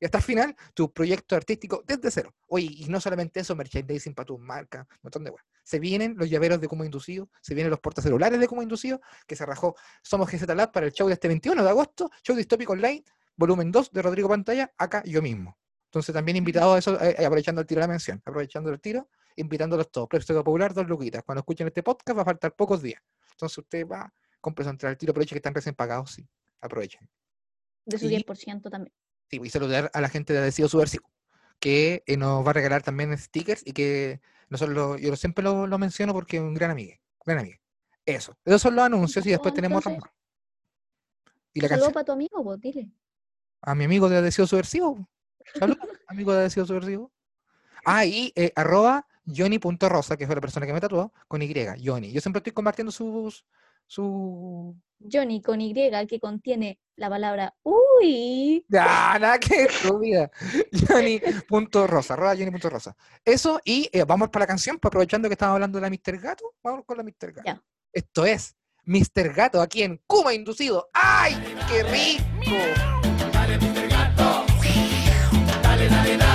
y hasta el final tu proyecto artístico desde cero. Oye, y no solamente eso, merchandising para tus marcas, un montón de weas. Se vienen los llaveros de Como Inducido, se vienen los portacelulares de Como Inducido, que se rajó Somos GZ Lab para el show de este 21 de agosto, show distópico online, volumen 2 de Rodrigo Pantalla, acá yo mismo. Entonces también invitado a eso, eh, eh, aprovechando el tiro de la mención, aprovechando el tiro, invitándolos todos. Precio popular, dos luquitas. Cuando escuchen este podcast va a faltar pocos días. Entonces usted va, compre su entrada al tiro, aproveche que están recién pagados, sí. Aprovechen. De su Y- 10% también. Sí, y saludar a la gente de Adhesivo Subversivo, que eh, nos va a regalar también stickers y que nosotros lo- yo siempre lo, lo menciono porque es un gran amigo. Gran amigo. Eso. Esos son los anuncios y después tenemos más. Y la Saludos para tu amigo, pues, dile. A mi amigo de Adhesivo Subversivo. Saludos, amigo de Adhesivo Subversivo. Ah, y eh, arroba Johnny.rosa, que fue la persona que me tatuó, con Y, Johnny. Yo siempre estoy compartiendo sus, su... Johnny con Y que contiene la palabra uy. Ah, nada que vida. Johnny.rosa, arroba Johnny.rosa. Eso, y eh, vamos para la canción, pues, aprovechando que estamos hablando de la Mr. Gato, vamos con la Mr. Gato. Ya. Esto es Mr. Gato aquí en Kuma Inducido. ¡Ay, qué rico! ¡Caramba!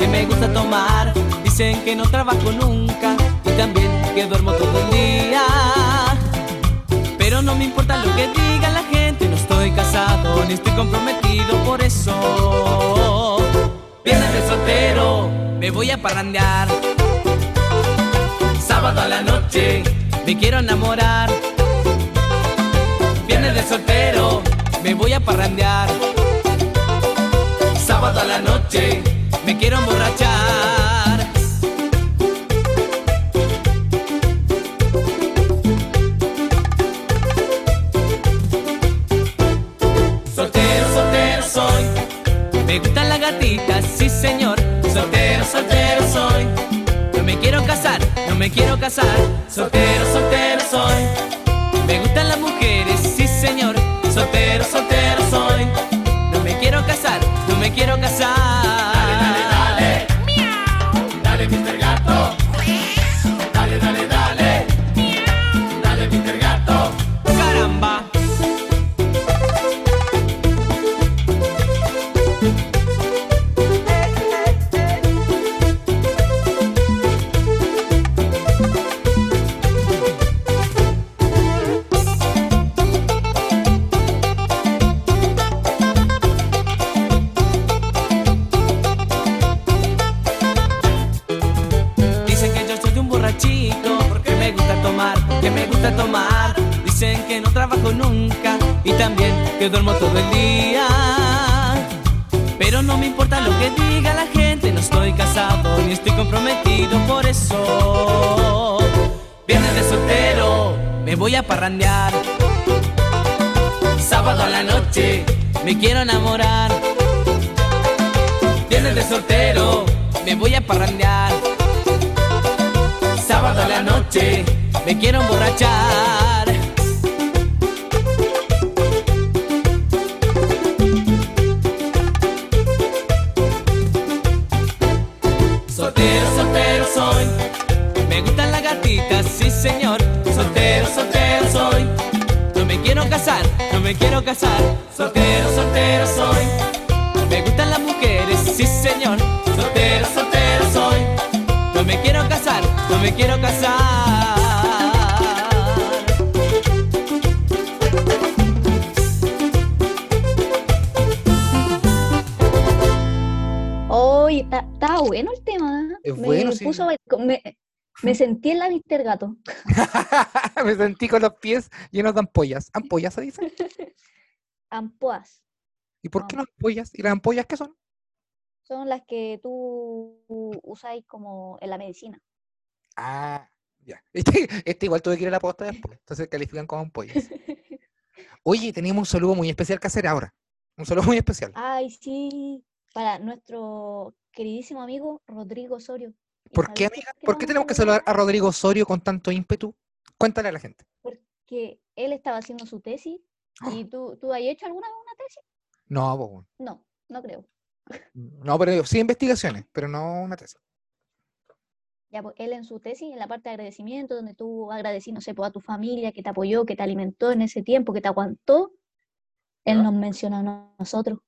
Porque me gusta tomar. Dicen que no trabajo nunca y también que duermo todo el día. Pero no me importa lo que diga la gente, no estoy casado ni estoy comprometido por eso. Viernes de soltero, me voy a parrandear. Sábado a la noche, me quiero enamorar. Viernes de soltero, me voy a parrandear. Sábado a la noche, me quiero emborrachar. Soltero, soltero soy. Me gustan las gatitas, sí señor. Soltero, soltero soy. No me quiero casar, no me quiero casar. Soltero, soltero Está bueno el tema. ¿eh? Es me bueno, sí. a me, me sentí en la Mr. Gato. Me sentí con los pies llenos de ampollas. ¿Ampollas se dice? Ampoas. ¿Y por qué no ampollas? ¿Y las ampollas qué son? Son las que tú usáis como en la medicina. Ah, ya. Este, este igual tuve que ir a la posta después. Entonces califican como ampollas. Oye, teníamos un saludo muy especial que hacer ahora. Un saludo muy especial. Ay, sí, para nuestro queridísimo amigo Rodrigo Osorio. ¿Y ¿Por qué, amiga? ¿Por qué tenemos que saludar? a Rodrigo Osorio con tanto ímpetu? Cuéntale a la gente. Porque él estaba haciendo su tesis. ¿Y tú, tú has hecho alguna vez una tesis? No, weón. No, no creo. no, pero sí investigaciones, pero no una tesis. Ya, pues él en su tesis, en la parte de agradecimiento, donde tú agradecí, no sé, pues, a tu familia que te apoyó, que te alimentó en ese tiempo, que te aguantó, él nos menciona a nosotros,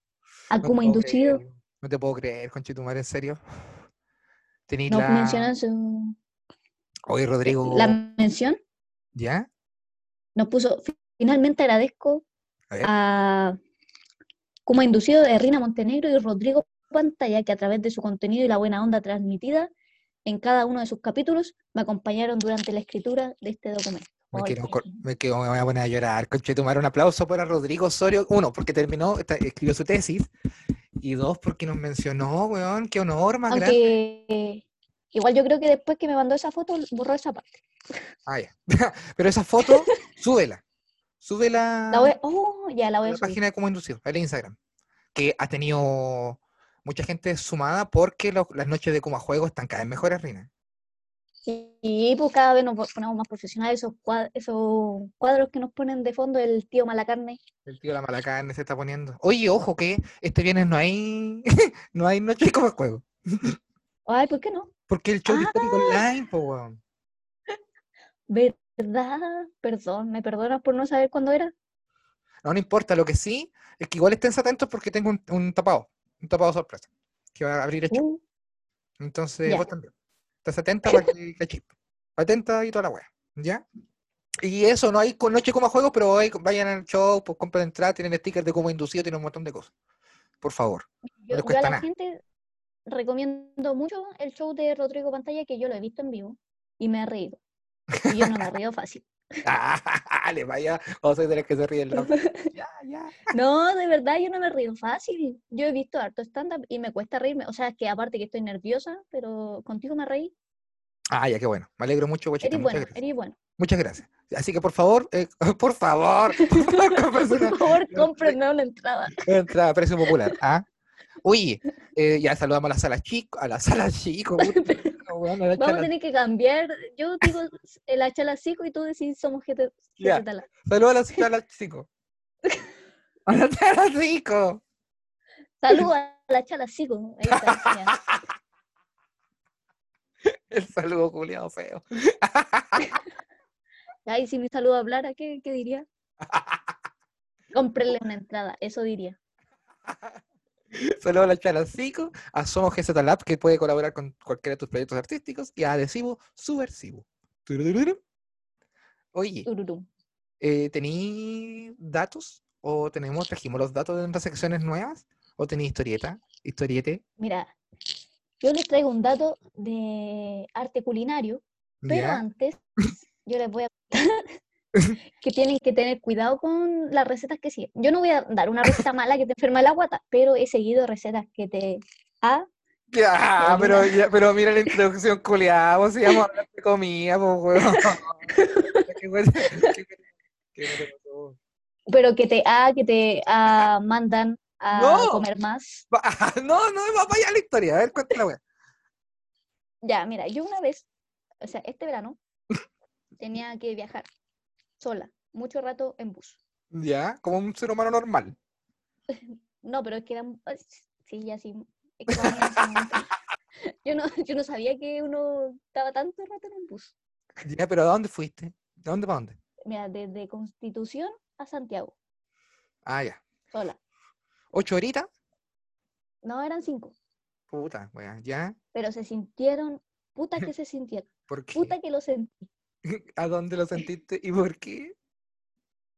a No te como puedo inducido, creer, No te puedo creer, conchetumare, en serio. Tenéis nos la... menciona en su... Oye, Rodrigo. La mención ¿Ya? nos puso, finalmente agradezco A ver. a como inducido de Rina Montenegro y Rodrigo Pantalla, que a través de su contenido y la buena onda transmitida en cada uno de sus capítulos, me acompañaron durante la escritura de este documento. Me quiero, me, quedo, me voy a poner a llorar. Conchetumare, un aplauso para Rodrigo Osorio. Uno, porque terminó, escribió su tesis. Y dos, porque nos mencionó, weón. Qué honor más grande. Aunque igual yo creo que después que me mandó esa foto, borró esa parte. Ah, ya. Pero esa foto, súbela. Súbela La voy, oh, ya la a voy a la subir. página de Como Inducido, al Instagram. Que ha tenido mucha gente sumada porque lo- las noches de Kuma Juego están cada vez mejores, Rina. Y pues cada vez nos po- ponemos más profesionales, esos cuadros, esos cuadros que nos ponen de fondo el tío Malacarne. El tío la mala carne se está poniendo. Oye, ojo que este viernes no hay no hay noche Kuma Juego. Ay, ¿por qué no? Porque el show Ah. online, po, weón. ¿Verdad? Perdón, ¿me perdonas por no saber cuándo era? No, no importa, lo que sí es que igual estén atentos porque tengo un, un tapado, un tapado sorpresa, que va a abrir el show. Uh, Entonces, vos también. Estás atenta para que cachis. Atenta y toda la wea, ¿ya? Y eso, no hay con noche como juegos, pero hay- vayan al show, pues compren entrada, tienen stickers de como inducido, tienen un montón de cosas. Por favor. yo, les yo a la nada. gente recomiendo mucho el show de Rodrigo Pantalla, que yo lo he visto en vivo y me he reído. Y yo no me río fácil. le vaya, o soy de las que se ríen. la- Ya, ya. No, de verdad, yo no me río fácil. Yo he visto harto stand-up y me cuesta reírme. O sea, es que aparte que estoy nerviosa, pero contigo me reí. Ah, ya, qué bueno. Me alegro mucho, guachita. Eres bueno, gracias. eres bueno. Muchas gracias. Así que por favor, eh, por favor, por favor, una- no, cómprenme una entrada. Entrada a precio popular. ¿ah? Oye, eh, ya saludamos a la sala chico, a la sala chico. Vamos a tener que cambiar. Yo digo el achalasico y tú decís somos gente. Saludos a la sala chico. A la. Saludos a la chalasico. Ahí está. El saludo culiado feo. Ay, si mi saludo hablara, ¿qué, qué diría? Cómprenle una entrada, eso diría. Saludos a la chala chico, a Somos GZ Lab, que puede colaborar con cualquiera de tus proyectos artísticos, y a Adhesivo Subversivo. Oye, eh, ¿tení datos? ¿O tenemos, trajimos los datos de nuestras secciones nuevas? ¿O tení historieta? ¿Historiete? Mira, yo les traigo un dato de arte culinario, pero antes yo les voy a contar que tienen que tener cuidado con las recetas que siguen. Yo no voy a dar una receta mala que te enferma la guata, pero he seguido recetas que te... Ah, Ya, pero, ya, pero mira la introducción culiada, vos íbamos a hablar de comida, pues, weón. Pero que te, ah, que te ah, mandan a No. comer más. No, no, va para allá la historia, a ver, cuéntala, la weá. Ya, mira, yo una vez, o sea, este verano, tenía que viajar sola, mucho rato en bus. Ya, como un ser humano normal. No, pero es que eran, sí, ya sí, es que yo no, yo no sabía que uno estaba tanto rato en el bus. Ya, pero ¿a dónde fuiste? ¿De dónde para dónde? Mira, desde Constitución a Santiago, Ah, ya. sola. ¿Ocho horitas? No, eran cinco, Puta, weá, ya. pero se sintieron, puta que se sintieron, ¿Por qué? puta que lo sentí. ¿A dónde lo sentiste y por qué?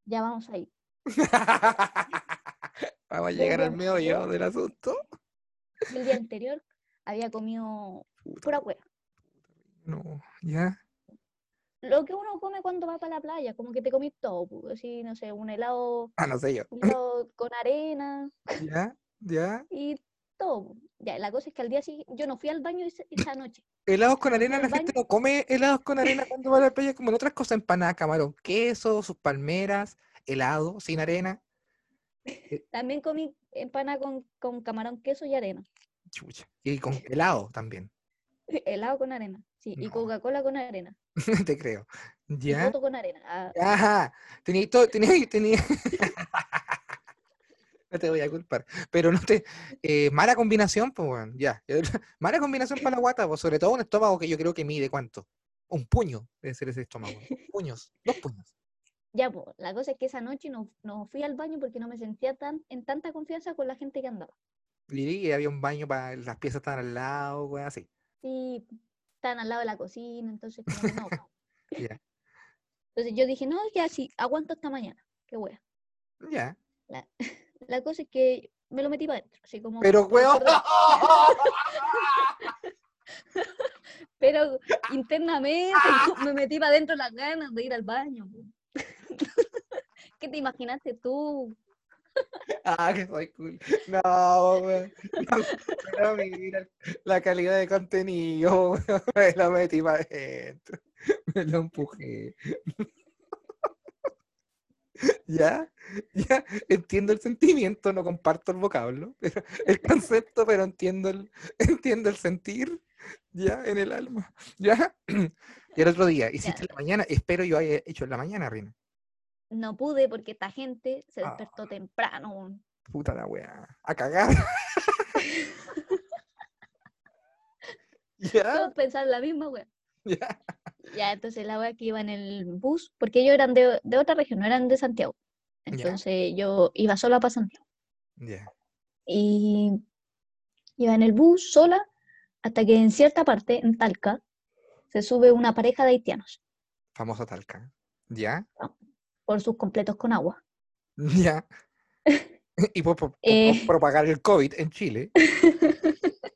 Ya vamos ahí. Vamos a llegar al meollo del asunto. El día anterior había comido Puta, pura hueá. no, ya. Lo que uno come cuando va para la playa, como que te comís todo, así, no sé, un helado, Ah, no sé yo. un helado con arena Ya, ya. y todo. Ya, la cosa es que al día siguiente, yo no fui al baño ese- esa noche. Helados con arena, la gente no come helados con arena cuando va a la playa, como en otras cosas, empanada, camarón, queso, sus palmeras, helado sin arena. También comí empanada con, con camarón, queso y arena. Chucha. Y con helado también. Helado con arena, sí. Y. Coca-Cola con arena. Te creo. Y ¿Ya? voto con arena. Ah, Ajá. Tenía todo, tenía, tenía. No te voy a culpar. Pero no te. eh, mala combinación, pues, weón. Ya. Mala combinación para la guata, pues, sobre todo un estómago que yo creo que mide cuánto. Un puño debe ser ese estómago. Puños. Dos puños. Ya, pues, la cosa es que esa noche no, no fui al baño porque no me sentía tan en tanta confianza con la gente que andaba. Y había un baño para. Las piezas estaban al lado, weón, así. Sí, estaban al lado de la cocina, entonces como no. Entonces yo dije, no, ya sí, aguanto hasta mañana. Qué wea. Ya. La cosa es que me lo metí para adentro, así como... Pero, weón. Pero internamente me metí para adentro las ganas de ir al baño. ¿Qué te imaginaste tú? Ah, que soy cool. No, weón. No, mira la calidad de contenido, weón. Me lo metí para adentro. Me lo empujé. ¿Ya? Ya, entiendo el sentimiento, no comparto el vocablo, pero el concepto, pero entiendo el, entiendo el sentir, ya, en el alma, ¿ya? Y el otro día, hiciste en la mañana, espero yo haya hecho en la mañana, Rina. No pude porque esta gente se Ah. despertó temprano. Puta la weá, a cagar. ¿Ya? Todos pensaban la misma wea. ¿Ya? Ya, entonces la wea que iba en el bus, porque ellos eran de, de otra región, no eran de Santiago. Entonces yo iba sola para Santiago. Ya. Y iba en el bus sola hasta que en cierta parte, en Talca, se sube una pareja de haitianos Famosa Talca. ¿Ya? por sus completos con agua. ¿Ya? Y por, por- Eh. propagar el COVID en Chile.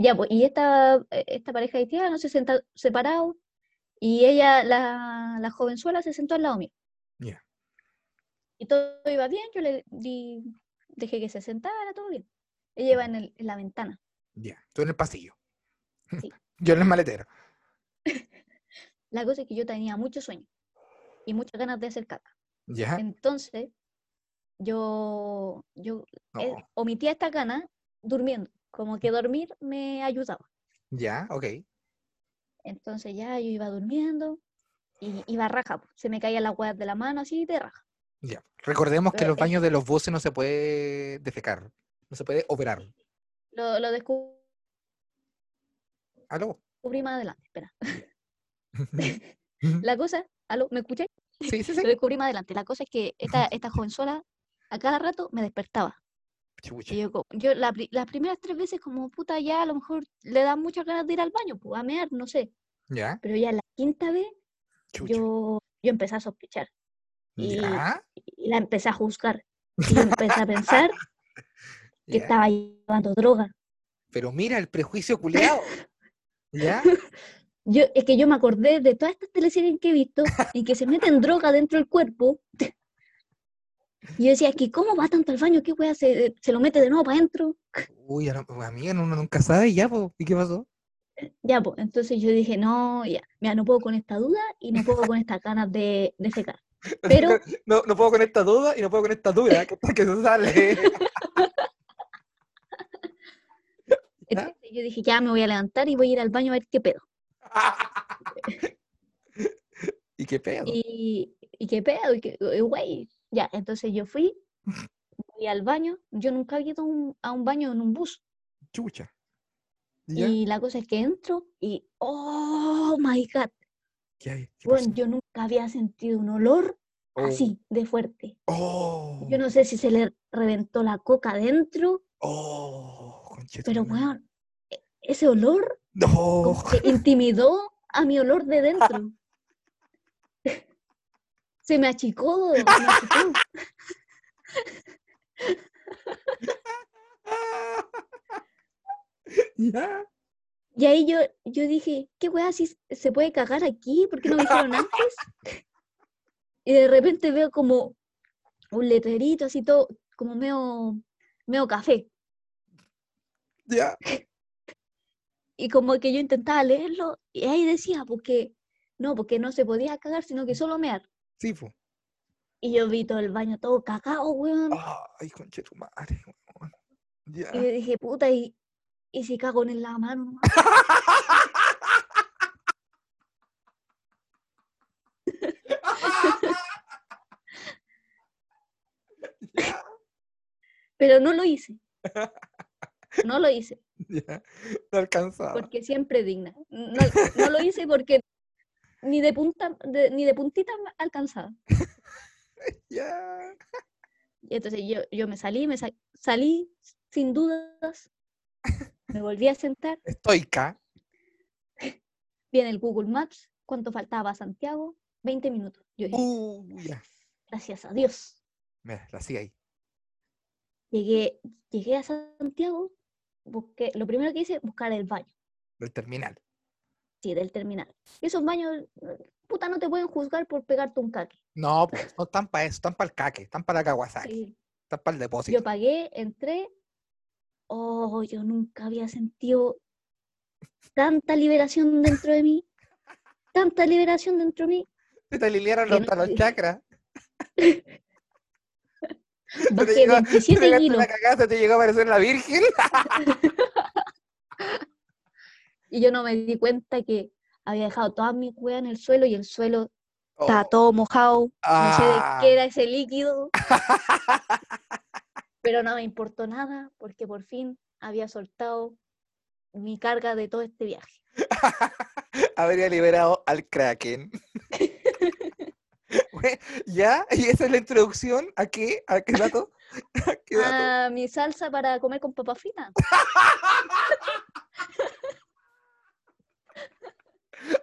Ya, pues, y esta, eh, esta pareja de haitianos se senta separados y ella, la, la jovenzuela, se sentó al lado mío. Ya. Y todo iba bien, yo le di, dejé que se sentara, todo bien. Ella iba en, el- en la ventana. Ya. Tú en el pasillo. Sí. Yo en el maletero. La cosa es que yo tenía mucho sueño y muchas ganas de hacer caca. ¿Ya? Entonces, yo, yo eh, omitía esta ganas durmiendo, como que dormir me ayudaba. Ya, ok. Entonces ya yo iba durmiendo y iba raja, se me caía la hueá de la mano así de raja. Ya. Recordemos que los baños de los buses no se puede defecar. No se puede operar. Lo, lo descubrí ¿Aló? más adelante, espera. La cosa, ¿aló? ¿Me escucháis? Sí, sí, Lo sí. descubrí más adelante. La cosa es que esta, esta jovenzuela a cada rato me despertaba. Chucha. Y yo, la las primeras tres veces como puta ya a lo mejor le dan muchas ganas de ir al baño, pues, a mear, no sé. ¿Ya? Pero ya la quinta vez Chucha. yo, yo empecé a sospechar y- la empecé a juzgar. Y yo empecé a pensar que ¿Ya? estaba llevando droga. Pero mira el prejuicio culeado. ¿Ya? Yo, es que yo me acordé de todas estas teleseries que he visto en que se meten droga dentro del cuerpo. Y yo decía, que ¿cómo va tanto al baño? ¿Qué wea? ¿Se, se lo mete de nuevo para adentro? Uy, a la- amiga, uno nunca sabe ya, po. ¿Y qué pasó? Ya, pues, entonces yo dije, no, ya, mira, no puedo con esta duda y no puedo con estas ganas de, de fecar. Pero, No, no puedo con esta duda y no puedo con esta duda que, que se sale. entonces yo dije, ya me voy a levantar y voy a ir al baño a ver qué pedo. ¿Y qué pedo? Y, y qué pedo, y qué, y güey. Ya, entonces yo fui, fui al baño. Yo nunca había ido a un, a un baño en un bus. Chucha. ¿Ya? Y la cosa es que entro y, oh my God, ¿Qué hay? ¿Qué bueno, yo nunca había sentido un olor Oh. así de fuerte. Oh. Yo no sé si se le reventó la coca adentro, Oh, pero weón, e- ese olor No. intimidó a mi olor de dentro. Se me achicó, me achicó. ¿Ya? Y ahí yo, yo dije, ¿qué weá si se puede cagar aquí? ¿Por qué no me dijeron antes? Y de repente veo como un letrerito así todo, como medio, medio café. Ya. Y como que yo intentaba leerlo y ahí decía, porque no, porque no se podía cagar, sino que solo mear. Sí, fu. Y yo vi todo el baño todo cagado, weón. Ay, conche tu madre, weón. Ya. Y yo dije, puta, y, y si cago en la mano. Pero no lo hice. No lo hice, ya. No alcanzaba. porque siempre digna. No, no lo hice porque ni de punta, de- ni de puntita alcanzaba. Ya. Y entonces yo, yo me salí, me sa- salí sin dudas, me volví a sentar, Estoica. vi en el Google Maps cuánto faltaba a Santiago, 20 minutos. Yo dije, Uh, ya. gracias a Dios. Mira, la sigue ahí. Llegué, llegué a Santiago, busqué, lo primero que hice, buscar el baño, Del terminal. sí, del terminal. Y esos baños, puta, no te pueden juzgar por pegarte un caque. No, pues, no están para eso, están para el caque, están para la Kawasaki, Sí. están para el depósito. Yo pagué, entré. Oh, yo nunca había sentido tanta liberación dentro de mí. Tanta liberación dentro de mí. Se te alinearon hasta no- los chakras. Se te Bajé llegó- te 27 pegaste kilos. la te llegó a aparecer la Virgen. Y yo no me di cuenta que había dejado toda mi hueá en el suelo y el suelo estaba Oh, todo mojado. No sé de ah, qué era ese líquido. Pero no me importó nada porque por fin había soltado mi carga de todo este viaje. Habría liberado al Kraken. ¿Ya? ¿Y esa es la introducción? ¿A qué? ¿A qué dato? ¿A qué dato? Ah, mi salsa para comer con papas fritas. Ya.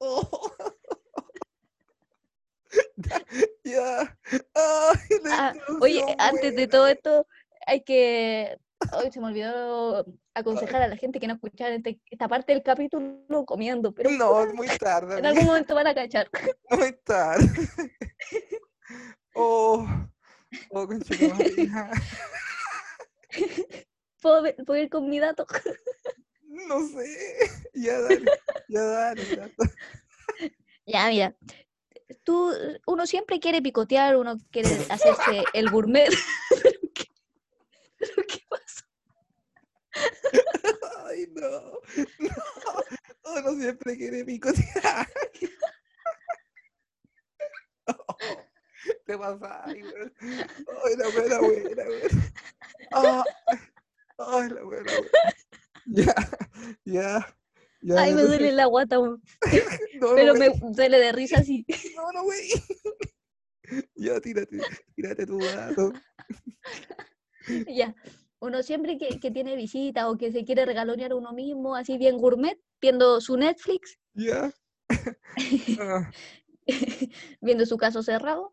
Ay, la Ah, Oye, antes de todo esto, hay que. Hoy se me olvidó aconsejar a la gente que no escuchara este- esta parte del capítulo comiendo, pero No, es muy tarde. en algún momento van a cachar. Muy tarde. Oh, oh. ¿Puedo, ver- puedo ir con mi dato? No sé. Ya dale, ya dale. dato. Ya, mira. Tú, uno siempre quiere picotear, uno quiere hacerse el gourmet. ¿Pero qué, pero qué pasa? Ay, no. No. Uno siempre quiere picotear. Te pasa. Ay, la buena, buena, buena. Ay, la buena, buena. Ya, ya. Ya Ay, me no duele sé. la guata, No, no, pero me duele de risa así. No, no, güey. Ya, tírate, tírate tu dato. Ya. Uno siempre que, que tiene visita o que se quiere regalonear a uno mismo, así bien gourmet, viendo su Netflix, Ya. Ah, viendo su caso cerrado.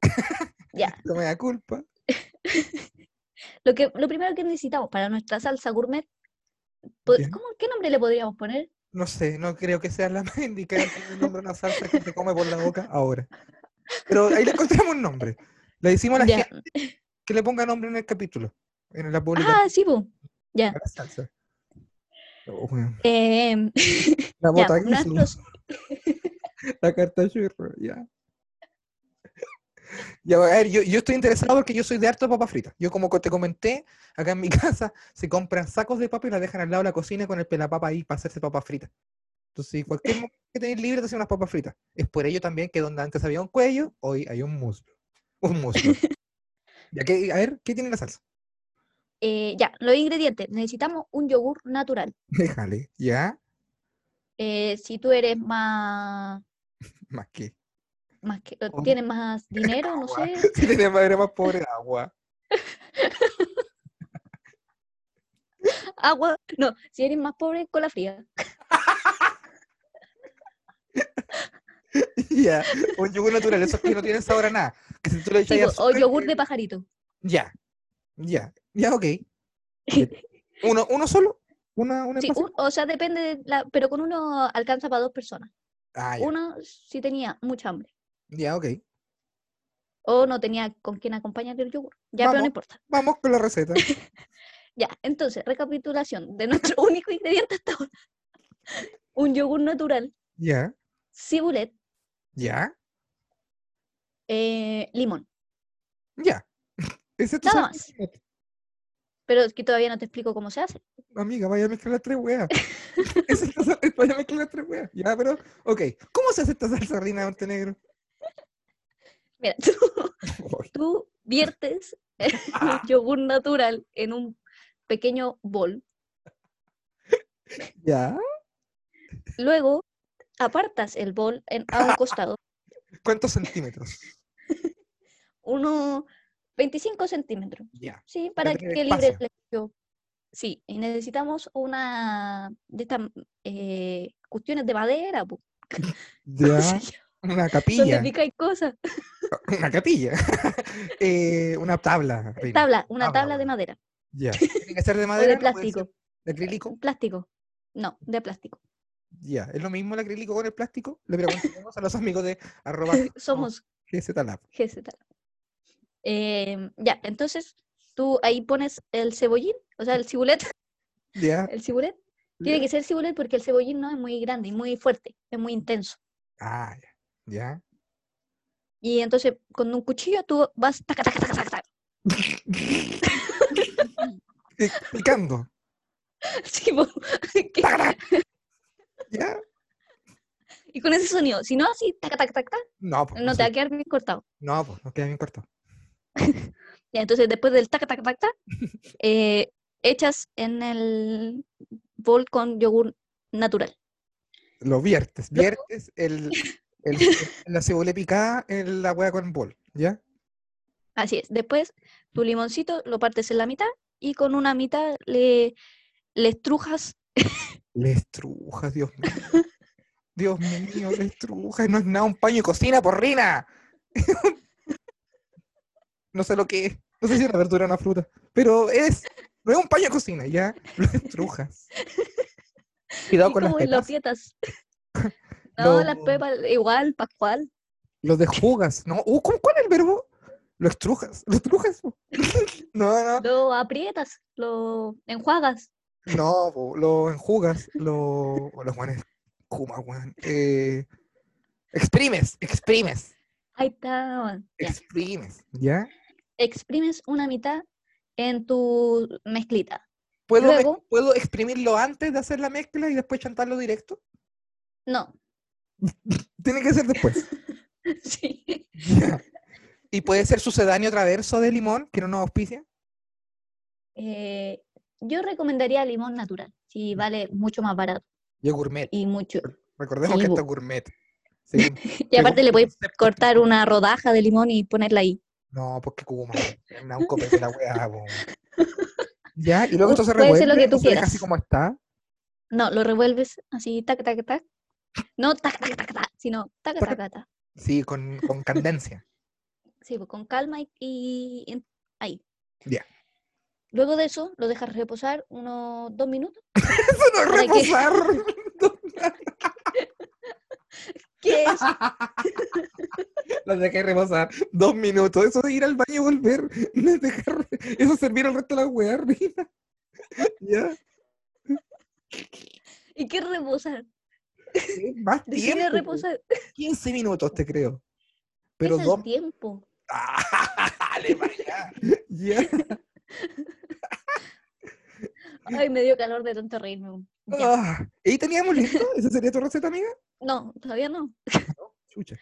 Ya. no me da culpa. Lo, que, lo primero que necesitamos para nuestra salsa gourmet, Ya. ¿cómo, ¿qué nombre le podríamos poner? No sé, no creo que sea la más indicada el nombre de una salsa que se come por la boca ahora. Pero ahí le encontramos un nombre. Le decimos a la Ya. gente que le ponga nombre en el capítulo, en la publicación Ah, sí, po. Ya. la salsa. Oh. Em, la ya, bota nuestros- la carta churro, ya. Ya, a ver, yo, yo estoy interesado porque yo soy de harto de papa frita. Yo como te comenté, acá en mi casa se compran sacos de papa y las dejan al lado de la cocina con el pelapapa ahí para hacerse papas fritas. Entonces, cualquier momento que tenéis libre te hacen unas papas fritas. Es por ello también que donde antes había un cuello, hoy hay un muslo. Un muslo. ya que, a ver, ¿qué tiene la salsa? eh, ya, los ingredientes. Necesitamos un yogur natural. Déjale, ¿ya? Eh, si tú eres más, Más que. Más que, Oh. tienes más dinero, no sé, Si madre más pobre, agua. agua, no, si eres más pobre, cola fría. Ya, un yogur natural, esos que no tienen sabor a nada. Que si tú le Sí, echas po, o yogur de pajarito. Ya, ya, ya, ok. ¿Uno, uno solo? ¿Una, una Sí, un- o sea, depende, de la, pero con uno alcanza para dos personas. Ah, Uno sí tenía mucha hambre. Ya, ok. O no tenía con quién acompañar el yogur. Ya, pero no importa. Vamos con la receta. Ya, entonces, recapitulación de nuestro único ingrediente hasta ahora. Un yogur natural, Ya, cibulet, ya, eh, limón. ya. Es Nada más. Pero es que todavía no te explico cómo se hace. Amiga, vaya a mezclar las tres weas. Es vaya a mezclar las tres weas. Ya, pero, ok. ¿Cómo se hace esta salsa harina Montenegro? Mira, tú, tú viertes el yogur natural en un pequeño bol. Ya. Luego apartas el bol en, a un costado, ¿Cuántos centímetros? unos 25 centímetros. Ya. Sí, para que libre el espacio. Sí, y necesitamos una de estas eh, cuestiones de madera. po. ¿Cómo Ya. Una Donde capilla. picáis cosas. Una capilla. Eh, una tabla. Reina. Tabla, una Tabla, tabla de madera. Ya. ¿Tiene que ser de O madera? de ¿No puede ser plástico. ¿De acrílico? Plástico. No, de plástico. Ya. ¿Es lo mismo el acrílico con el plástico? Le preguntamos a los amigos de arroba Somos GZLab. GZ. Em, ya, entonces tú ahí pones el cebollín, o sea, el cibulet, Ya. el cibulet. Tiene que ser cibulet porque el cebollín no es muy grande y muy fuerte, es muy intenso. Ah, ya. Ya. Y entonces con un cuchillo tú vas taca, taca, taca, taca, taca. Picando. Sí, que- ¿Ya? y con ese sonido, si no así, taca, taca, taca, No, pues. no te va a quedar bien cortado. No, pues, nos queda bien corto. Ya, entonces después del taca, taca, taca, eh, echas en el bol con yogur natural. Lo viertes. Viertes el, el- la cebolla picada en la hueá con bol. ¿Ya? Así es. Después tu limoncito lo partes en la mitad y con una mitad le, le estrujas. Le estrujas, Dios mío. Dios mío, le estrujas. No es nada un paño de cocina, porrina. No sé lo que es. No sé si es una verdura o una fruta. Pero es. No es un paño de cocina, ya. Lo estrujas. Cuidado con las como lo aprietas. No, las Lo- pepas igual, pascual. Lo desjugas. No, uh, ¿cómo- ¿cuál es el verbo? Lo estrujas. ¿Lo estrujas? No, no. Lo aprietas, lo enjuagas. No, po, lo enjugas, lo. o Los guanes. Kuma, weón. Eh, exprimes, exprimes, Ahí está. exprimes. ¿Ya? Exprimes una mitad en tu mezclita. ¿Puedo, Luego- ¿Puedo exprimirlo antes de hacer la mezcla y después chantarlo directo? No. Tiene que ser después. Sí. ¿Y puede ser sucedáneo traverso de limón, que no nos auspicia? Eh, yo recomendaría limón natural, si vale mucho más barato Yo gourmet. y mucho. Recordemos Sí, que esto es gourmet. Y aparte le puedes cortar una rodaja de limón y ponerla ahí. No, porque Kuma. Me da un copete la weá. Ya, y luego esto se Puede revuelve. ser lo que tú deja así quieras. como está. No, lo revuelves así, tac, tac, tac. No tac, tac, tac, tac, sino tac, Tac. tac, tac. Sí, con, con candencia. Sí, pues con calma y, y en- ahí. Ya. Luego de eso, lo dejas reposar unos dos minutos. Eso no es que- reposar. ¿Qué es? Lo dejé reposar dos minutos. Eso de ir al baño y volver. dejar- Eso es servir al resto de la weá. ¿Ya? ¿Y qué reposar? Más tiempo. po. reposar. 15 minutos, te creo. Pero es dos. el tiempo. ¡Ah! Dale allá. Ya. Ay, me dio calor de tanto reírme. Ah, ¿Y teníamos listo? ¿Esa sería tu receta, amiga? No, todavía no. Chucha.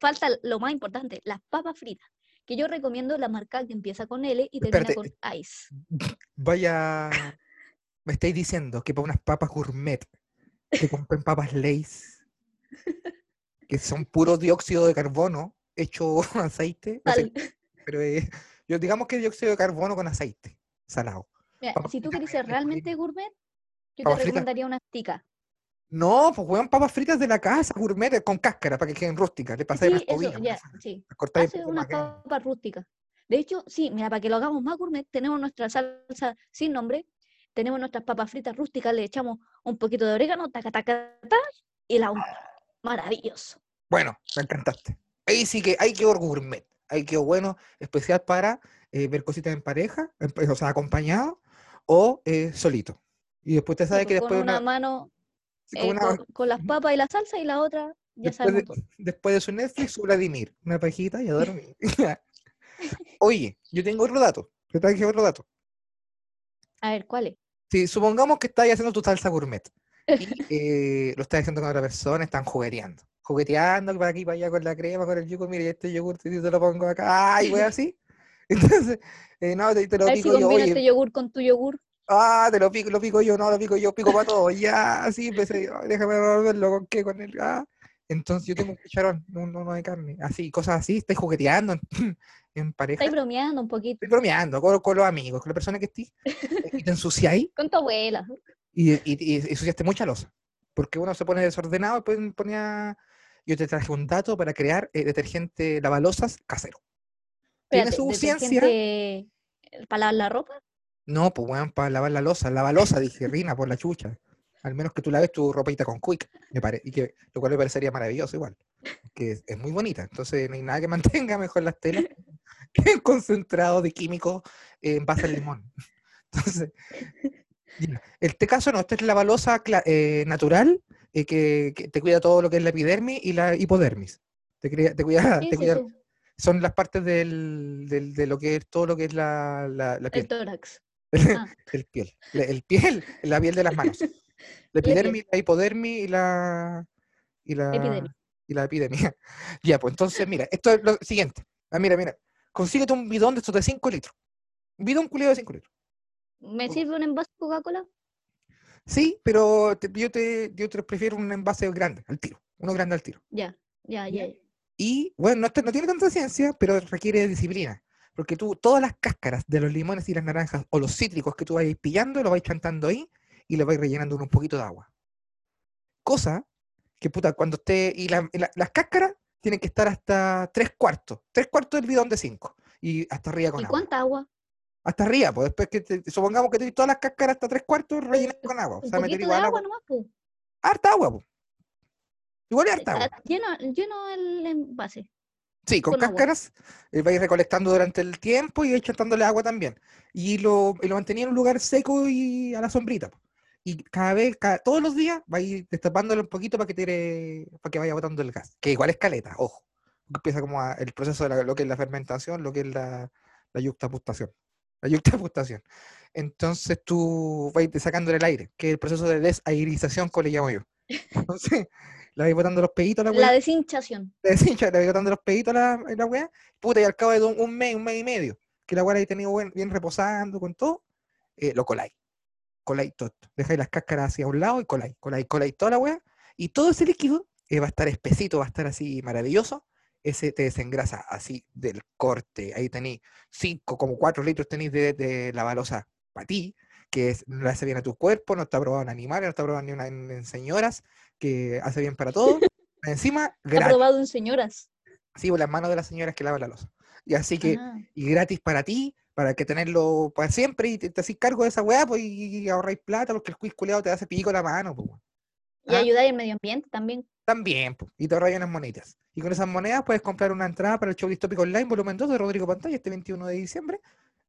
Falta lo más importante, las papas fritas. Que yo recomiendo la marca que empieza con L y termina Espérate, con Ice. Vaya. Me estáis diciendo que para unas papas gourmet que compren papas Lay's que son puro dióxido de carbono hecho aceite. no sé, Sal. pero eh, yo digamos que dióxido de carbono con aceite salado. Mira, si tú quieres ser realmente gourmet, yo te recomendaría una tica. No, pues weón, papas fritas de la casa, gourmet, con cáscara, para que queden rústicas. Le pasáis Sí, eso, raspadillas, ya, sí. las un Hace poco unas papas rústicas. De hecho, sí, mira, para que lo hagamos más gourmet, tenemos nuestra salsa sin nombre, tenemos nuestras papas fritas rústicas, le echamos un poquito de orégano, taca, taca, taca, y la untamos. Maravilloso. Bueno, me encantaste. Ahí sí que hay que gourmet. Hay que bueno, especial para eh, ver cositas en pareja, en o sea, acompañado, o eh, solito. Y después te Sí, sabe que pues, después con de una una, mano sí, eh, con una- con, con las papas y la salsa y la otra, ya después, de, todo. después de su Netflix, su Vladimir, una pajita y a dormir. Oye, yo tengo otro dato. Te traje otro dato. A ver, ¿cuál es? Si supongamos que estás haciendo tu salsa gourmet y eh, lo estás haciendo con otra persona, están jugueteando. Jugueteando para aquí, para allá con la crema, con el yogur. Mira, este yogur te, te lo pongo acá. Ay, wey, así. Entonces, eh, no, te, te lo A ver si pico yo. Oye, este yogur con tu yogur. ah, te lo pico, lo pico yo, no, lo pico yo, pico para todo. Ya, así empecé. ay, déjame revolverlo con qué, con el. Ah. Entonces, yo tengo un cucharón, no, no, no de carne. Así, cosas así. Estáis jugueteando en, en pareja. Estáis bromeando un poquito. Estoy bromeando con, con los amigos, con la persona que estés. Y te ensuciáis Con tu abuela. y, y, y ensuciaste mucha losa. Porque uno se pone desordenado y después ponía. Yo te traje un dato para crear eh, detergente lavalosas casero. ¿Tiene su ciencia? detergente ¿Para lavar la ropa? No, pues weón, para lavar la losa. Lavalosa, dije, Rina, por la chucha. Al menos que tú laves tu ropita con Quick, me parece. Y que, lo cual me parecería maravilloso igual. Que es, es muy bonita. Entonces no hay nada que mantenga mejor las telas que el concentrado de químicos en base al limón. Entonces, ya. este caso no, esta es la cla- eh, natural eh, que, que te cuida todo lo que es la epidermis y la hipodermis. Te, crea- te cuida, ¿Qué te cuida- son las partes del, del- de lo que es todo lo que es la, la, la El piel. tórax. Ah, El piel. la- El piel, la piel de las manos. La epidermis, la hipodermis y la. Y la, Epidermis. y la epidemia. Ya, pues entonces, mira, esto es lo siguiente. Ah, mira, mira. Consíguete un bidón de estos de 5 litros. Un bidón culiado de 5 litros. ¿Me sirve un envase de Coca-Cola? Sí, pero te- yo, te, yo te prefiero un envase grande, al tiro. Uno grande al tiro. Ya, ya, ya. ya. Y bueno, no, no tiene tanta ciencia, pero requiere de disciplina. Porque tú, todas las cáscaras de los limones y las naranjas o los cítricos que tú vais pillando, lo vais chantando ahí y lo vais rellenando con un poquito de agua. Cosa que, puta, cuando esté. Y, la- y la- las cáscaras tienen que estar hasta tres cuartos. Tres cuartos del bidón de cinco. Y hasta arriba con ¿Y agua. cuánta agua? Hasta arriba, pues después que te- supongamos que tenéis todas las cáscaras hasta tres cuartos rellenas con agua. O sea, meter de igual agua agua. nomás, pues. Harta agua, pues. Igual es harta agua. Ah, Lleno, lleno el envase. Sí, con con agua. cáscaras eh, vais recolectando durante el tiempo y vais echándole agua también. Y lo, y lo mantenía en un lugar seco y a la sombrita. po. Y cada vez, cada- todos los días, vais destapándolo un poquito para que tire, para que vaya botando el gas. Que igual es caleta, ojo. Empieza como a- el proceso de la- lo que es la fermentación, lo que es la, la yuxtapustación. La yuxtapustación. Entonces tú vais sacándole el aire, que es el proceso de desairización, como le llamo yo. Entonces, le vais botando los peditos a la La weá deshinchación. le deshincha, le voy botando los peditos a la, a la weá, puta, y al cabo de un, un mes, un mes y medio, que la weá la he tenido bien reposando con todo, eh, lo coláis. Coláis todo. Dejáis las cáscaras hacia un lado y coláis, coláis, coláis toda la weá, y todo ese líquido eh, va a estar espesito, va a estar así maravilloso, ese te desengrasa así del corte. Ahí tenéis 5, como 4 litros tenéis de, de la balosa para ti, que es, le hace bien a tu cuerpo, no está probado en animales, no está probado ni una- en, en señoras, que hace bien para todo. Encima, Ha gratis. probado en señoras. Sí, por las manos de las señoras que lavan la losa. Y así que, Ah, y gratis para ti, para que tenerlo para siempre y te, te haces cargo de esa weá, pues y, ahorráis plata porque el quiz culeado te hace pico la mano, pues. Y Ah. ayudar al medio ambiente también. También, pues. Y te ahorráis unas moneditas. Y con esas monedas puedes comprar una entrada para el show distópico online, volumen 2 de Rodrigo Pantalla, este 21 de diciembre.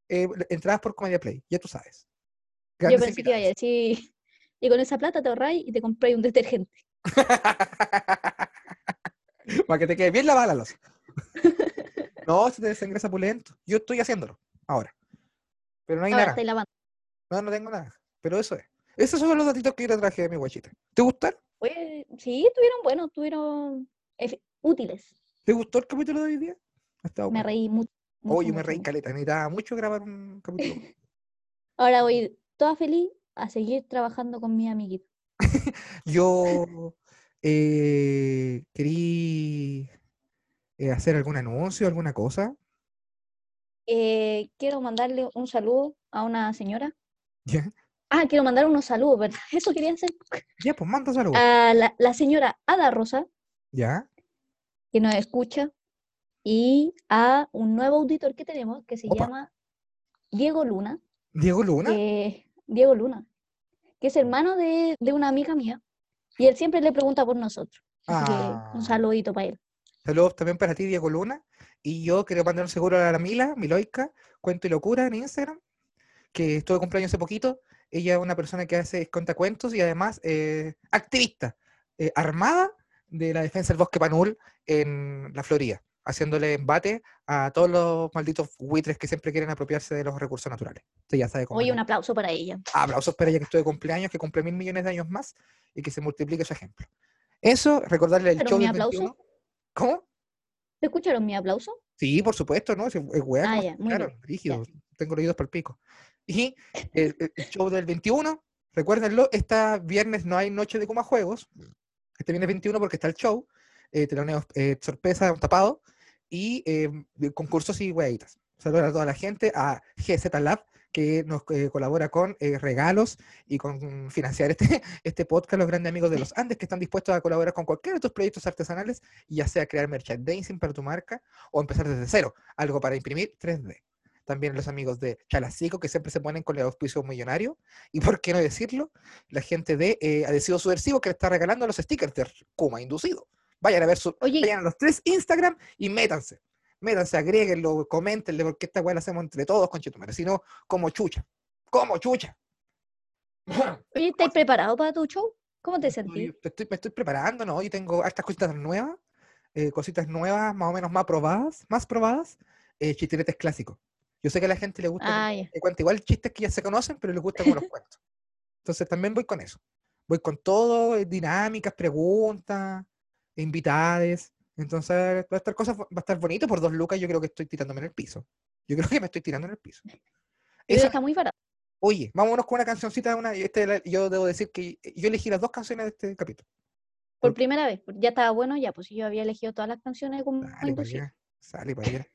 eh, entradas por Comedia Play, ya tú sabes. Yo pensé que iba a decir, y con esa plata te ahorráis y te compráis un detergente. Para que te quede bien lavada la losa. no, se te desengresa pulento. Yo estoy haciéndolo ahora. Pero no hay Ahora lavando. No, no tengo nada. Pero eso es. Esos son los datitos que yo te traje de mi guachita. ¿Te gustaron? Oye, sí, estuvieron buenos, estuvieron útiles. ¿Te gustó el capítulo de hoy día? Me bueno. reí mucho. Mucho, me mucho, reí caleta. Necesitaba mucho grabar un capítulo. Ahora voy toda feliz a seguir trabajando con mi amiguito. Yo eh, querí eh, hacer algún anuncio, alguna cosa. Eh, quiero mandarle un saludo a una señora. Ya, Ah, quiero mandar unos saludos, ¿verdad? Eso quería hacer. ya pues manda saludos. A la, la señora Ada Rosa, Ya, que nos escucha, y a un nuevo auditor que tenemos que se Opa. llama Diego Luna. Diego Luna. que- Diego Luna, que es hermano de, de una amiga mía, y él siempre le pregunta por nosotros. Así que Ah. un saludito para él. Saludos también para ti, Diego Luna. Y yo quiero mandar un seguro a la Mila, Miloica, Cuento y Locura en Instagram. que estuvo de cumpleaños hace poquito. Ella es una persona que hace cuentos y además eh, activista, eh, armada de la defensa del bosque Panul en la Florida, haciéndole embate a todos los malditos buitres que siempre quieren apropiarse de los recursos naturales. Usted ya sabe cómo Oye, un aplauso para ella. Aplausos para ella que estuvo de cumpleaños, que cumple mil millones de años más y que se multiplique su ejemplo. Eso, recordarle el ¿Pero show mi del aplauso? 21. ¿Cómo? ¿Te escucharon mi aplauso? Sí, por supuesto, ¿no? Es, es weá, Ah, bien, Rígido, tengo los oídos para el pico. Y el, el- el show del 21, recuérdenlo, este viernes no hay noche de Kuma Juegos. Este viernes 21 porque está el show, eh, teloneos, eh, sorpresa, tapado, y eh, concursos y weitas. Saludos a toda la gente, a GZ Lab, que nos eh, colabora con eh, regalos y con financiar este, este podcast, los grandes amigos de los Andes, que están dispuestos a colaborar con cualquiera de tus proyectos artesanales, ya sea crear merchandising para tu marca o empezar desde cero, algo para imprimir 3D. También los amigos de Chalacico, que siempre se ponen con el auspicio millonario. Y por qué no decirlo, la gente de eh, Adhesivo Subversivo que le está regalando los stickers de Kuma Inducido. Vayan a ver su, Oye, vayan a los tres Instagram y métanse. Métanse, agréguenlo, coméntenle, porque esta weá la hacemos entre todos, conchetumare. Si no, como chucha. Como chucha. oye, ¿estás preparado para tu show? ¿Cómo te sentís? estoy- me estoy preparando, ¿no? Yo tengo hartas cositas nuevas, eh, cositas nuevas, más o menos más probadas, más probadas, eh, chistiretes clásicos. Yo sé que a la gente le gusta Ah, igual chistes que ya se conocen, pero les gusta como los cuento. Entonces también voy con eso. Voy con todo, eh, dinámicas, preguntas, invitades. Entonces va a estar cosas, va a estar bonito por dos lucas. Yo creo que estoy tirándome en el piso. Yo creo que me estoy tirando en el piso. Esa- está muy barato. oye, vámonos con una cancioncita. Una, este, yo debo decir que yo elegí las dos canciones de este capítulo. Por Por- primera vez. Ya estaba bueno, ya, pues yo había elegido todas las canciones como Sale para allá, sale para allá.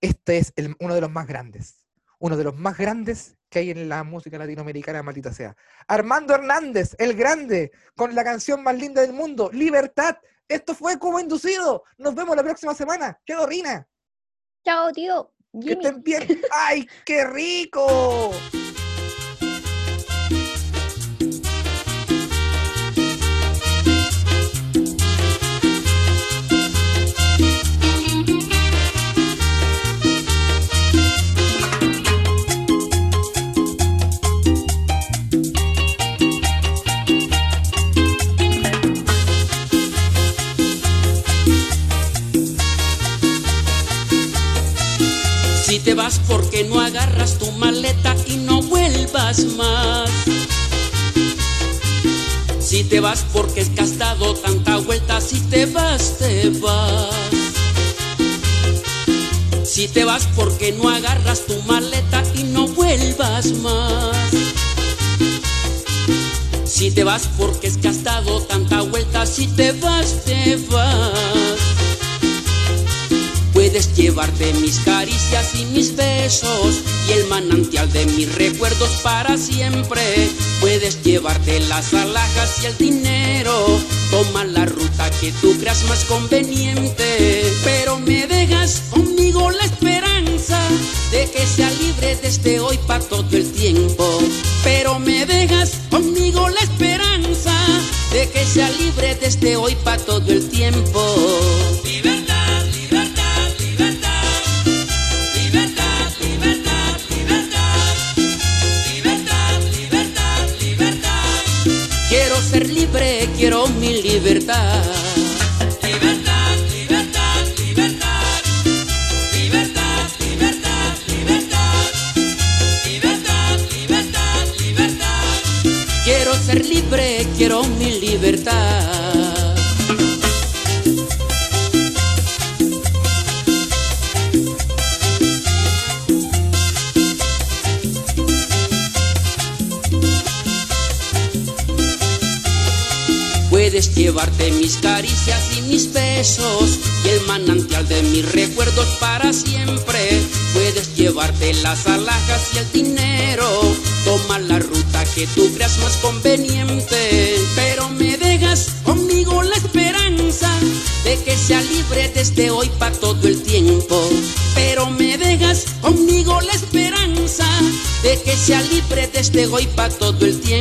Este es el- uno de los más grandes. Uno de los más grandes que hay en la música latinoamericana, maldita sea. Armando Hernández, el grande, con la canción más linda del mundo, Libertad. Esto fue como inducido. Nos vemos la próxima semana. ¡Qué Rina! Chao, tío. ¡Que Jimmy. estén bien! ¡Ay, qué rico! Vas porque no agarras tu maleta y no vuelvas más. Si te vas porque has dado tanta vuelta, si te vas, te vas. Si te vas porque no agarras tu maleta y no vuelvas más. Si te vas porque has dado tanta vuelta, si te vas, te vas. Puedes llevarte mis caricias y mis besos y el manantial de mis recuerdos para siempre. Puedes llevarte las alhajas y el dinero. Toma la ruta que tú creas más conveniente. Hoy para todo el tiempo.